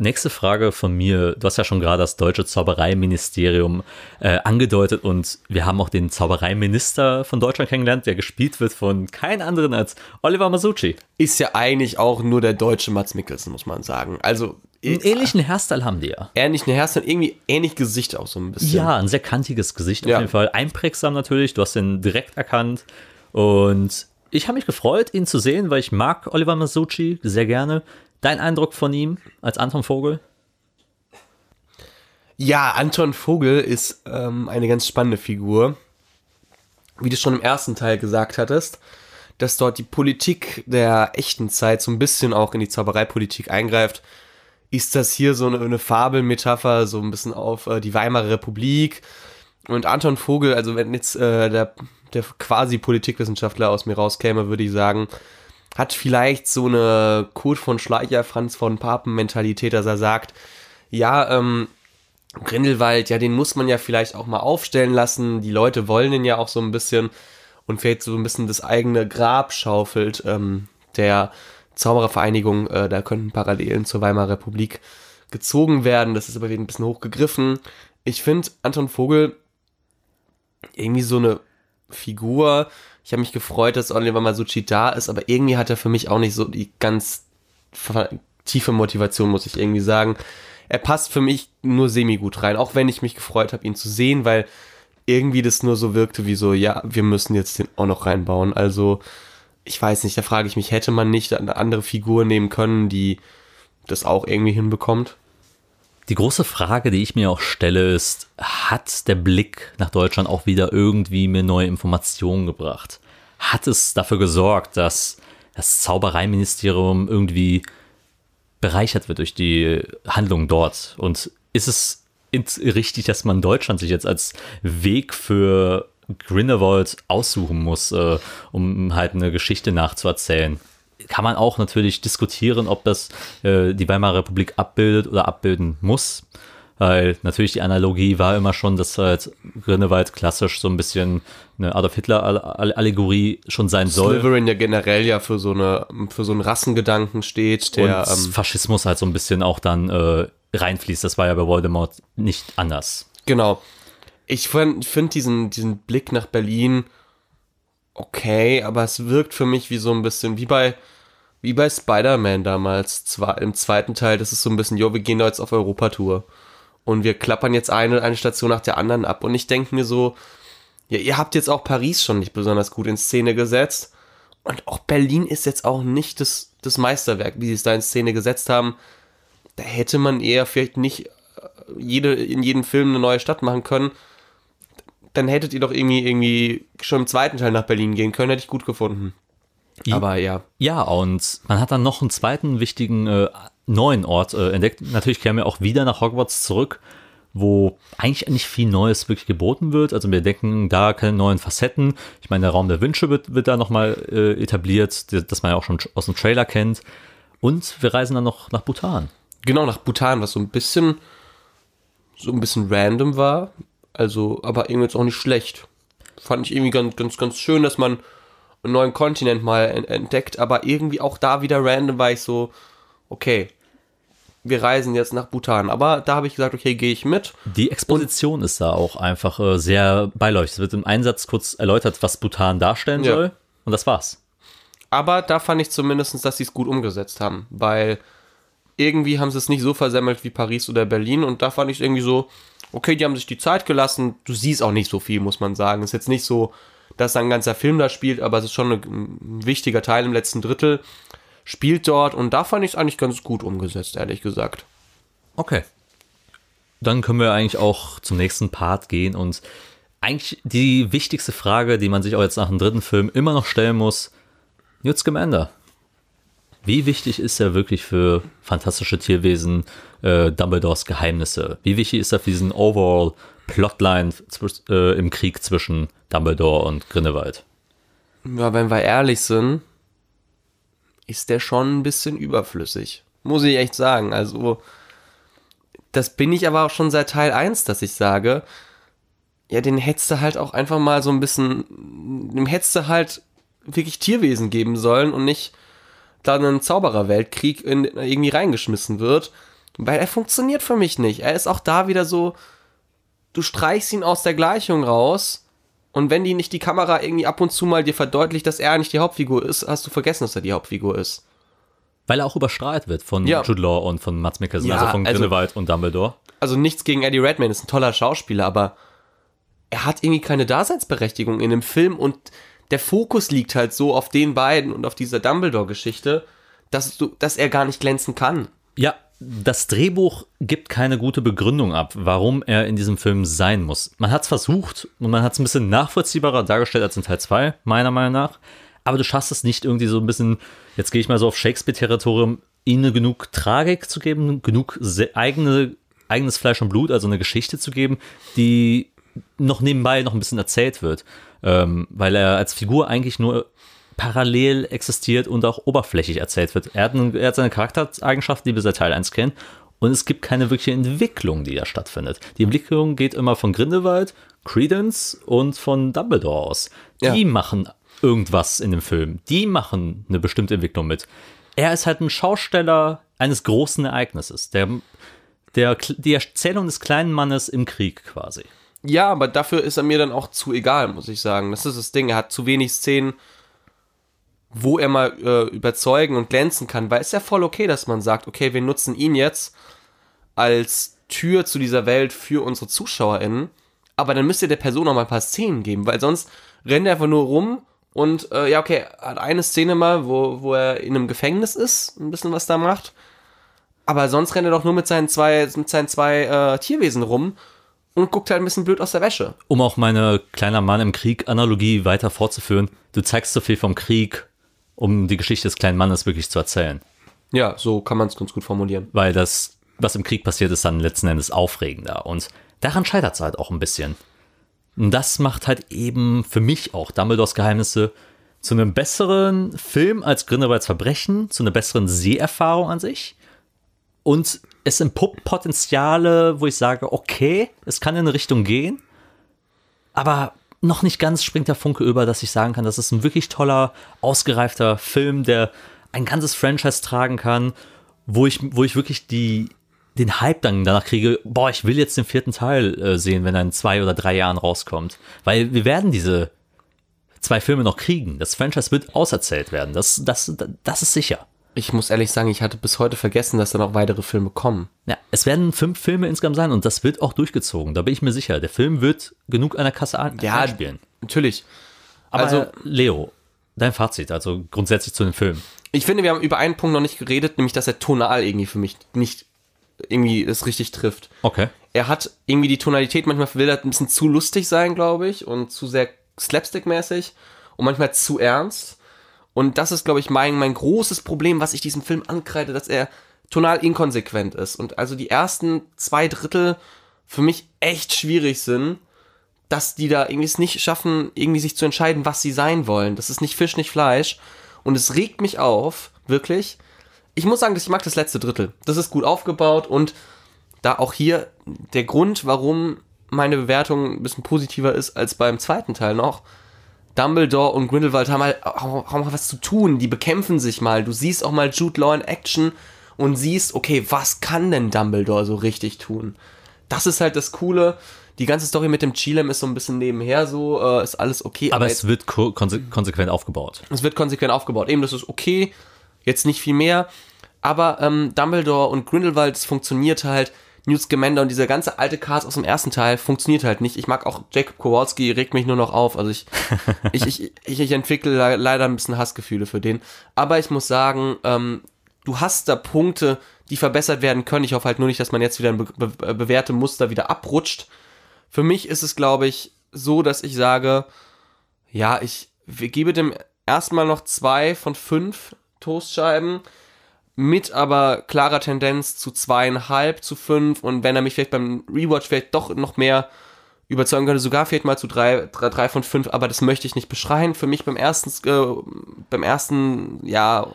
Nächste Frage von mir. Du hast ja schon gerade das deutsche Zaubereiministerium äh, angedeutet und wir haben auch den Zaubereiminister von Deutschland kennengelernt, der gespielt wird von keinem anderen als Oliver Masucci. Ist ja eigentlich auch nur der deutsche Mats Mikkelsen, muss man sagen. Also Einen ähnlichen Hairstyle haben die ja. ähnlich eine Hairstyle, irgendwie ähnlich Gesicht auch so ein bisschen. Ja, ein sehr kantiges Gesicht auf Ja. jeden Fall. Einprägsam natürlich, du hast ihn direkt erkannt. Und ich habe mich gefreut, ihn zu sehen, weil ich mag Oliver Masucci sehr gerne. Dein Eindruck von ihm als Anton Vogel? Ja, Anton Vogel ist ähm, eine ganz spannende Figur. Wie du schon im ersten Teil gesagt hattest, dass dort die Politik der echten Zeit so ein bisschen auch in die Zaubereipolitik eingreift, ist das hier so eine, eine Fabelmetapher, so ein bisschen auf äh, die Weimarer Republik. Und Anton Vogel, also wenn jetzt äh, der, der quasi Politikwissenschaftler aus mir rauskäme, würde ich sagen, hat vielleicht so eine Kurt von Schleicher, Franz von Papen Mentalität, dass er sagt, ja, ähm, Grindelwald, ja, den muss man ja vielleicht auch mal aufstellen lassen. Die Leute wollen den ja auch so ein bisschen und vielleicht so ein bisschen das eigene Grab schaufelt ähm, der Zauberervereinigung. Äh, da könnten Parallelen zur Weimarer Republik gezogen werden. Das ist aber wieder ein bisschen hochgegriffen. Ich finde Anton Vogel irgendwie so eine Figur. Ich habe mich gefreut, dass Oliver Masucci da ist, aber irgendwie hat er für mich auch nicht so die ganz tiefe Motivation, muss ich irgendwie sagen. Er passt für mich nur semi-gut rein, auch wenn ich mich gefreut habe, ihn zu sehen, weil irgendwie das nur so wirkte wie so, ja, wir müssen jetzt den auch noch reinbauen. Also, ich weiß nicht, da frage ich mich, hätte man nicht eine andere Figur nehmen können, die das auch irgendwie hinbekommt? Die große Frage, die ich mir auch stelle, ist, hat der Blick nach Deutschland auch wieder irgendwie mir neue Informationen gebracht? Hat es dafür gesorgt, dass das Zaubereiministerium irgendwie bereichert wird durch die Handlung dort? Und ist es richtig, dass man Deutschland sich jetzt als Weg für Grindelwald aussuchen muss, äh, um halt eine Geschichte nachzuerzählen? Kann man auch natürlich diskutieren, ob das äh, die Weimarer Republik abbildet oder abbilden muss. Weil natürlich die Analogie war immer schon, dass halt Grindelwald klassisch so ein bisschen eine Adolf Hitler-Allegorie schon sein soll. Slytherin ja generell ja für so eine für so einen Rassengedanken steht, der und ähm, Faschismus halt so ein bisschen auch dann äh, reinfließt. Das war ja bei Voldemort nicht anders. Genau. Ich finde find diesen, diesen Blick nach Berlin okay, aber es wirkt für mich wie so ein bisschen, wie bei Wie bei Spider-Man damals, zwar im zweiten Teil, das ist so ein bisschen, jo, wir gehen da jetzt auf Europatour. Und wir klappern jetzt eine, eine Station nach der anderen ab. Und ich denke mir so, ja, ihr habt jetzt auch Paris schon nicht besonders gut in Szene gesetzt. Und auch Berlin ist jetzt auch nicht das, das Meisterwerk, wie sie es da in Szene gesetzt haben. Da hätte man eher vielleicht nicht äh, jede, in jedem Film eine neue Stadt machen können. Dann hättet ihr doch irgendwie, irgendwie schon im zweiten Teil nach Berlin gehen können, hätte ich gut gefunden. Aber ja. Ja, und man hat dann noch einen zweiten wichtigen äh, neuen Ort äh, entdeckt. Natürlich kehren wir auch wieder nach Hogwarts zurück, wo eigentlich nicht viel Neues wirklich geboten wird. Also wir denken da keine neuen Facetten. Ich meine, der Raum der Wünsche wird, wird da nochmal äh, etabliert, das man ja auch schon aus dem Trailer kennt. Und wir reisen dann noch nach Bhutan. Genau, nach Bhutan, was so ein bisschen, so ein bisschen random war. Also, aber irgendwie jetzt auch nicht schlecht. Fand ich irgendwie ganz, ganz, ganz schön, dass man einen neuen Kontinent mal entdeckt, aber irgendwie auch da wieder random war ich so, okay, wir reisen jetzt nach Bhutan. Aber da habe ich gesagt, okay, gehe ich mit. Die Exposition ist da auch einfach äh, sehr beiläufig. Es wird im Einsatz kurz erläutert, was Bhutan darstellen Ja. soll. Und das war's. Aber da fand ich zumindest, dass sie es gut umgesetzt haben, weil irgendwie haben sie es nicht so versemmelt wie Paris oder Berlin und da fand ich es irgendwie so, okay, die haben sich die Zeit gelassen. Du siehst auch nicht so viel, muss man sagen. Ist jetzt nicht so, dass da ein ganzer Film da spielt, aber es ist schon ein, ein wichtiger Teil im letzten Drittel. Spielt dort und da fand ich es eigentlich ganz gut umgesetzt, ehrlich gesagt. Okay. Dann können wir eigentlich auch zum nächsten Part gehen und eigentlich die wichtigste Frage, die man sich auch jetzt nach dem dritten Film immer noch stellen muss, Newt Scamander. Wie wichtig ist er wirklich für fantastische Tierwesen, äh, Dumbledores Geheimnisse? Wie wichtig ist er für diesen overall Plotline äh, im Krieg zwischen Dumbledore und Grindelwald? Ja, wenn wir ehrlich sind, ist der schon ein bisschen überflüssig. Muss ich echt sagen. Also, das bin ich aber auch schon seit Teil 1, dass ich sage, ja, den hättest du halt auch einfach mal so ein bisschen, dem hättest du halt wirklich Tierwesen geben sollen und nicht da einen Zaubererweltkrieg in, irgendwie reingeschmissen wird. Weil er funktioniert für mich nicht. Er ist auch da wieder so, du streichst ihn aus der Gleichung raus und wenn die nicht die Kamera irgendwie ab und zu mal dir verdeutlicht, dass er nicht die Hauptfigur ist, hast du vergessen, dass er die Hauptfigur ist. Weil er auch überstrahlt wird von Ja. Jude Law und von Mats Mikkelsen, Ja, also von also- Grindelwald und Dumbledore. Also nichts gegen Eddie Redmayne, ist ein toller Schauspieler, aber er hat irgendwie keine Daseinsberechtigung in dem Film und der Fokus liegt halt so auf den beiden und auf dieser Dumbledore-Geschichte, dass, dass er gar nicht glänzen kann. Ja, das Drehbuch gibt keine gute Begründung ab, warum er in diesem Film sein muss. Man hat es versucht und man hat es ein bisschen nachvollziehbarer dargestellt als in Teil 2, meiner Meinung nach. Aber du schaffst es nicht irgendwie so ein bisschen, jetzt gehe ich mal so auf Shakespeare-Territorium, ihnen genug Tragik zu geben, genug eigene, eigenes Fleisch und Blut, also eine Geschichte zu geben, die noch nebenbei noch ein bisschen erzählt wird. Ähm, weil er als Figur eigentlich nur parallel existiert und auch oberflächlich erzählt wird. Er hat, einen, er hat seine Charaktereigenschaften, die wir seit Teil 1 kennen. Und es gibt keine wirkliche Entwicklung, die da stattfindet. Die Entwicklung geht immer von Grindelwald, Credence und von Dumbledore aus. Die Ja. machen irgendwas in dem Film. Die machen eine bestimmte Entwicklung mit. Er ist halt ein Schausteller eines großen Ereignisses. Der, der, die Erzählung des kleinen Mannes im Krieg quasi. Ja, aber dafür ist er mir dann auch zu egal, muss ich sagen. Das ist das Ding. Er hat zu wenig Szenen, wo er mal äh, überzeugen und glänzen kann. Weil es ja voll okay, dass man sagt, okay, wir nutzen ihn jetzt als Tür zu dieser Welt für unsere ZuschauerInnen. Aber dann müsst ihr der Person auch mal ein paar Szenen geben, weil sonst rennt er einfach nur rum und äh, ja, okay, hat eine Szene mal, wo, wo er in einem Gefängnis ist, ein bisschen was da macht. Aber sonst rennt er doch nur mit seinen zwei, mit seinen zwei äh, Tierwesen rum und guckt halt ein bisschen blöd aus der Wäsche. Um auch meine kleiner Mann im Krieg-Analogie weiter fortzuführen, du zeigst so viel vom Krieg, um die Geschichte des kleinen Mannes wirklich zu erzählen. Ja, so kann man es ganz gut formulieren. Weil das, was im Krieg passiert, ist dann letzten Endes aufregender. Und daran scheitert es halt auch ein bisschen. Und das macht halt eben für mich auch Dumbledores Geheimnisse zu einem besseren Film als Grindelwalds Verbrechen, zu einer besseren Seherfahrung an sich. Und es entpuppt Potenziale, wo ich sage, okay, es kann in eine Richtung gehen, aber noch nicht ganz springt der Funke über, dass ich sagen kann, das ist ein wirklich toller, ausgereifter Film, der ein ganzes Franchise tragen kann, wo ich, wo ich wirklich die, den Hype dann danach kriege, boah, ich will jetzt den vierten Teil äh, sehen, wenn er in zwei oder drei Jahren rauskommt. Weil wir werden diese zwei Filme noch kriegen. Das Franchise wird auserzählt werden. Das, das, das ist sicher. Ich muss ehrlich sagen, ich hatte bis heute vergessen, dass da noch weitere Filme kommen. Ja, es werden fünf Filme insgesamt sein und das wird auch durchgezogen. Da bin ich mir sicher. Der Film wird genug an der Kasse ein Ja. Natürlich. Aber also- Leo, dein Fazit, also grundsätzlich zu dem Film. Ich finde, wir haben über einen Punkt noch nicht geredet, nämlich dass er tonal irgendwie für mich nicht irgendwie es richtig trifft. Okay. Er hat irgendwie die Tonalität, manchmal will er ein bisschen zu lustig sein, glaube ich, und zu sehr slapstick-mäßig und manchmal zu ernst. Und das ist, glaube ich, mein, mein großes Problem, was ich diesem Film ankreide, dass er tonal inkonsequent ist. Und also die ersten zwei Drittel für mich echt schwierig sind, dass die da irgendwie es nicht schaffen, irgendwie sich zu entscheiden, was sie sein wollen. Das ist nicht Fisch, nicht Fleisch. Und es regt mich auf, wirklich. Ich muss sagen, ich mag das letzte Drittel. Das ist gut aufgebaut und da auch hier der Grund, warum meine Bewertung ein bisschen positiver ist als beim zweiten Teil noch. Dumbledore und Grindelwald haben halt auch, mal was zu tun. Die bekämpfen sich mal. Du siehst auch mal Jude Law in Action und siehst, okay, was kann denn Dumbledore so richtig tun? Das ist halt das Coole. Die ganze Story mit dem Chilem ist so ein bisschen nebenher so, äh, ist alles okay. Aber jetzt- es wird ko konse konsequent aufgebaut. es wird konsequent aufgebaut. Eben, das ist okay, jetzt nicht viel mehr. Aber ähm, Dumbledore und Grindelwald, es funktioniert halt. Newt Scamander und dieser ganze alte Cast aus dem ersten Teil funktioniert halt nicht. Ich mag auch Jacob Kowalski, regt mich nur noch auf. Also ich, ich, ich, ich, ich entwickle le- leider ein bisschen Hassgefühle für den. Aber ich muss sagen, ähm, du hast da Punkte, die verbessert werden können. Ich hoffe halt nur nicht, dass man jetzt wieder ein be be bewährte Muster wieder abrutscht. Für mich ist es, glaube ich, so, dass ich sage, ja, ich gebe dem erstmal noch zwei von fünf Toastscheiben mit aber klarer Tendenz zu zweieinhalb zu fünf und wenn er mich vielleicht beim Rewatch vielleicht doch noch mehr überzeugen könnte, sogar vielleicht mal zu drei, drei, drei von fünf, aber das möchte ich nicht beschreien. Für mich beim ersten, äh, beim ersten, ja,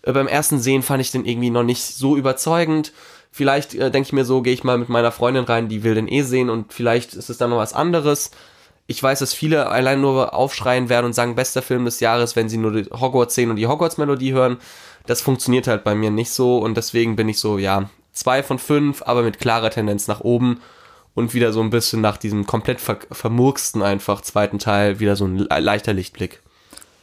äh, beim ersten Sehen fand ich den irgendwie noch nicht so überzeugend. Vielleicht äh, denke ich mir so, gehe ich mal mit meiner Freundin rein, die will den eh sehen und vielleicht ist es dann noch was anderes. Ich weiß, dass viele allein nur aufschreien werden und sagen, bester Film des Jahres, wenn sie nur die Hogwarts sehen und die Hogwarts-Melodie hören. Das funktioniert halt bei mir nicht so und deswegen bin ich so, ja, zwei von fünf, aber mit klarer Tendenz nach oben und wieder so ein bisschen nach diesem komplett ver vermurksten einfach zweiten Teil wieder so ein le- leichter Lichtblick.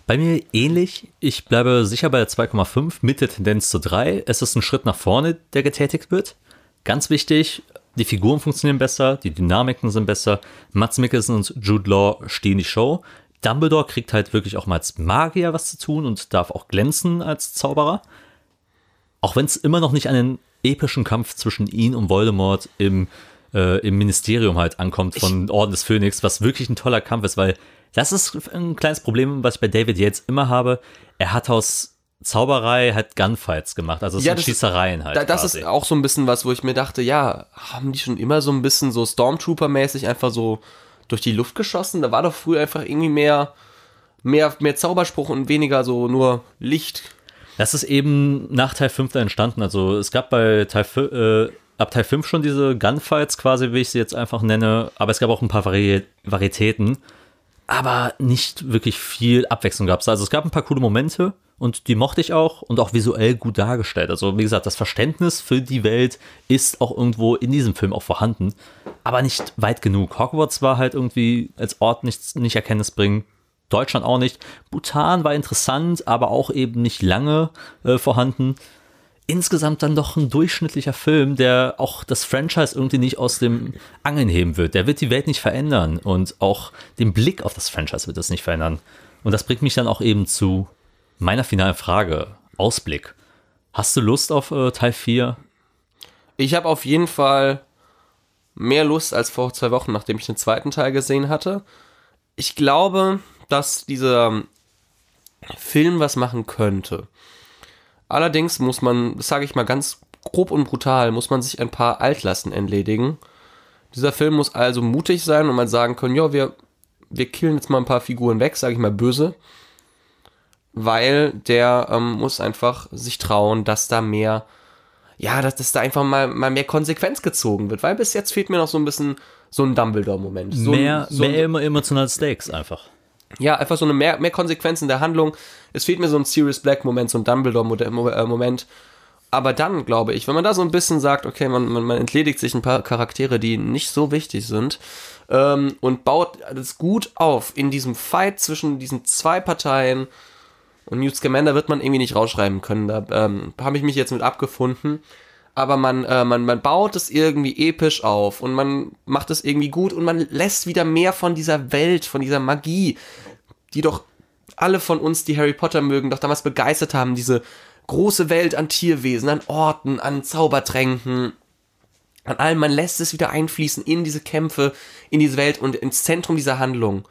Bei mir ähnlich. Ich bleibe sicher bei der 2,5 mit der Tendenz zu 3. Es ist ein Schritt nach vorne, der getätigt wird. Ganz wichtig, die Figuren funktionieren besser, die Dynamiken sind besser. Mats Mikkelsen und Jude Law stehen die Show. Dumbledore kriegt halt wirklich auch mal als Magier was zu tun und darf auch glänzen als Zauberer. Auch wenn es immer noch nicht an den epischen Kampf zwischen ihn und Voldemort im, äh, im Ministerium halt ankommt von Orden des Phönix, was wirklich ein toller Kampf ist, weil das ist ein kleines Problem, was ich bei David Yates immer habe. Er hat aus Zauberei halt Gunfights gemacht, also es Ja, sind Schießereien halt. Da, das quasi. ist auch so ein bisschen was, wo ich mir dachte, ja, haben die schon immer so ein bisschen so Stormtrooper-mäßig einfach so durch die Luft geschossen? Da war doch früher einfach irgendwie mehr, mehr, mehr Zauberspruch und weniger so nur Licht. Das ist eben nach Teil 5 da entstanden. Also es gab bei Teil 5, äh, ab Teil 5 schon diese Gunfights quasi, wie ich sie jetzt einfach nenne, aber es gab auch ein paar Vari Varietäten, aber nicht wirklich viel Abwechslung gab es. Also es gab ein paar coole Momente und die mochte ich auch und auch visuell gut dargestellt. Also wie gesagt, das Verständnis für die Welt ist auch irgendwo in diesem Film auch vorhanden, aber nicht weit genug. Hogwarts war halt irgendwie als Ort nicht, nicht erkenntnisbringend. Deutschland auch nicht. Bhutan war interessant, aber auch eben nicht lange äh, vorhanden. Insgesamt dann doch ein durchschnittlicher Film, der auch das Franchise irgendwie nicht aus dem Angeln heben wird. Der wird die Welt nicht verändern und auch den Blick auf das Franchise wird es nicht verändern. Und das bringt mich dann auch eben zu meiner finalen Frage. Ausblick. Hast du Lust auf äh, Teil 4? Ich habe auf jeden Fall mehr Lust als vor zwei Wochen, nachdem ich den zweiten Teil gesehen hatte. Ich glaube, dass dieser Film was machen könnte. Allerdings muss man, das sage ich mal ganz grob und brutal, muss man sich ein paar Altlasten entledigen. Dieser Film muss also mutig sein und man sagen können, ja, wir, wir killen jetzt mal ein paar Figuren weg, sage ich mal böse. Weil der ähm, muss einfach sich trauen, dass da mehr ja, dass, dass da einfach mal, mal mehr Konsequenz gezogen wird, weil bis jetzt fehlt mir noch so ein bisschen so ein Dumbledore-Moment. So mehr so mehr emo- emotionale Stakes einfach. ja, einfach so eine mehr, mehr Konsequenz in der Handlung. Es fehlt mir so ein Sirius Black-Moment, so ein Dumbledore-Moment. Aber dann, glaube ich, wenn man da so ein bisschen sagt, okay, man, man, man entledigt sich ein paar Charaktere, die nicht so wichtig sind, ähm, und baut das gut auf in diesem Fight zwischen diesen zwei Parteien. Und Newt Scamander wird man irgendwie nicht rausschreiben können. Da ähm, habe ich mich jetzt mit abgefunden. Aber man, äh, man, man baut es irgendwie episch auf und man macht es irgendwie gut und man lässt wieder mehr von dieser Welt, von dieser Magie, die doch alle von uns, die Harry Potter mögen, doch damals begeistert haben, diese große Welt an Tierwesen, an Orten, an Zaubertränken, an allem. Man lässt es wieder einfließen in diese Kämpfe, in diese Welt und ins Zentrum dieser Handlung.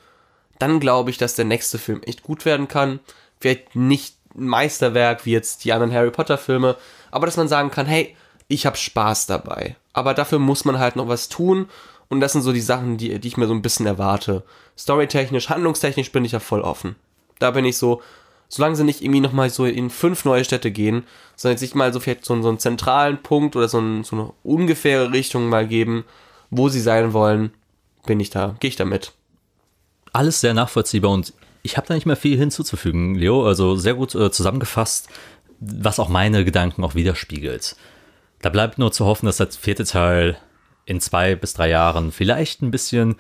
Dann glaube ich, dass der nächste Film echt gut werden kann. Vielleicht nicht ein Meisterwerk wie jetzt die anderen Harry Potter Filme, aber dass man sagen kann, hey, ich habe Spaß dabei. Aber dafür muss man halt noch was tun. Und das sind so die Sachen, die, die ich mir so ein bisschen erwarte. Storytechnisch, handlungstechnisch bin ich ja voll offen. Da bin ich so, solange sie nicht irgendwie nochmal so in fünf neue Städte gehen, sondern sich mal so vielleicht so, so einen zentralen Punkt oder so, ein, so eine ungefähre Richtung mal geben, wo sie sein wollen, bin ich da, gehe ich da mit. Alles sehr nachvollziehbar und ich habe da nicht mehr viel hinzuzufügen, Leo. Also sehr gut äh, zusammengefasst, was auch meine Gedanken auch widerspiegelt. Da bleibt nur zu hoffen, dass der vierte Teil in zwei bis drei Jahren vielleicht ein bisschen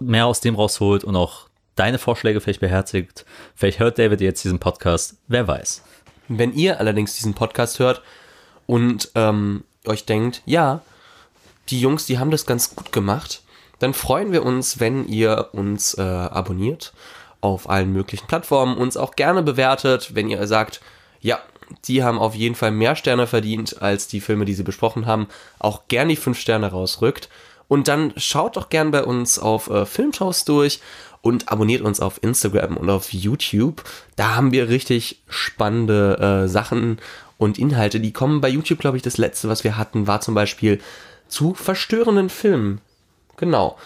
mehr aus dem rausholt und auch deine Vorschläge vielleicht beherzigt. Vielleicht hört David jetzt diesen Podcast, wer weiß. Wenn ihr allerdings diesen Podcast hört und ähm, euch denkt, ja, die Jungs, die haben das ganz gut gemacht, dann freuen wir uns, wenn ihr uns äh, abonniert auf allen möglichen Plattformen, uns auch gerne bewertet, wenn ihr sagt, ja, die haben auf jeden Fall mehr Sterne verdient als die Filme, die sie besprochen haben, auch gern die fünf Sterne rausrückt. Und dann schaut doch gern bei uns auf äh, Filmshows durch und abonniert uns auf Instagram und auf YouTube. Da haben wir richtig spannende äh, Sachen und Inhalte. Die kommen bei YouTube, glaube ich, das letzte, was wir hatten, war zum Beispiel zu verstörenden Filmen. Genau.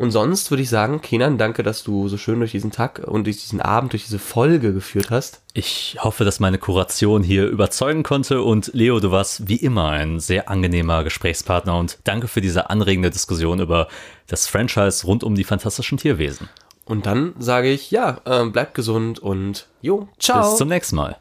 Und sonst würde ich sagen, Kenan, danke, dass du so schön durch diesen Tag und durch diesen Abend, durch diese Folge geführt hast. Ich hoffe, dass meine Kuration hier überzeugen konnte und Leo, du warst wie immer ein sehr angenehmer Gesprächspartner und danke für diese anregende Diskussion über das Franchise rund um die fantastischen Tierwesen. Und dann sage ich, ja, äh, bleibt gesund und jo, ciao. Bis zum nächsten Mal.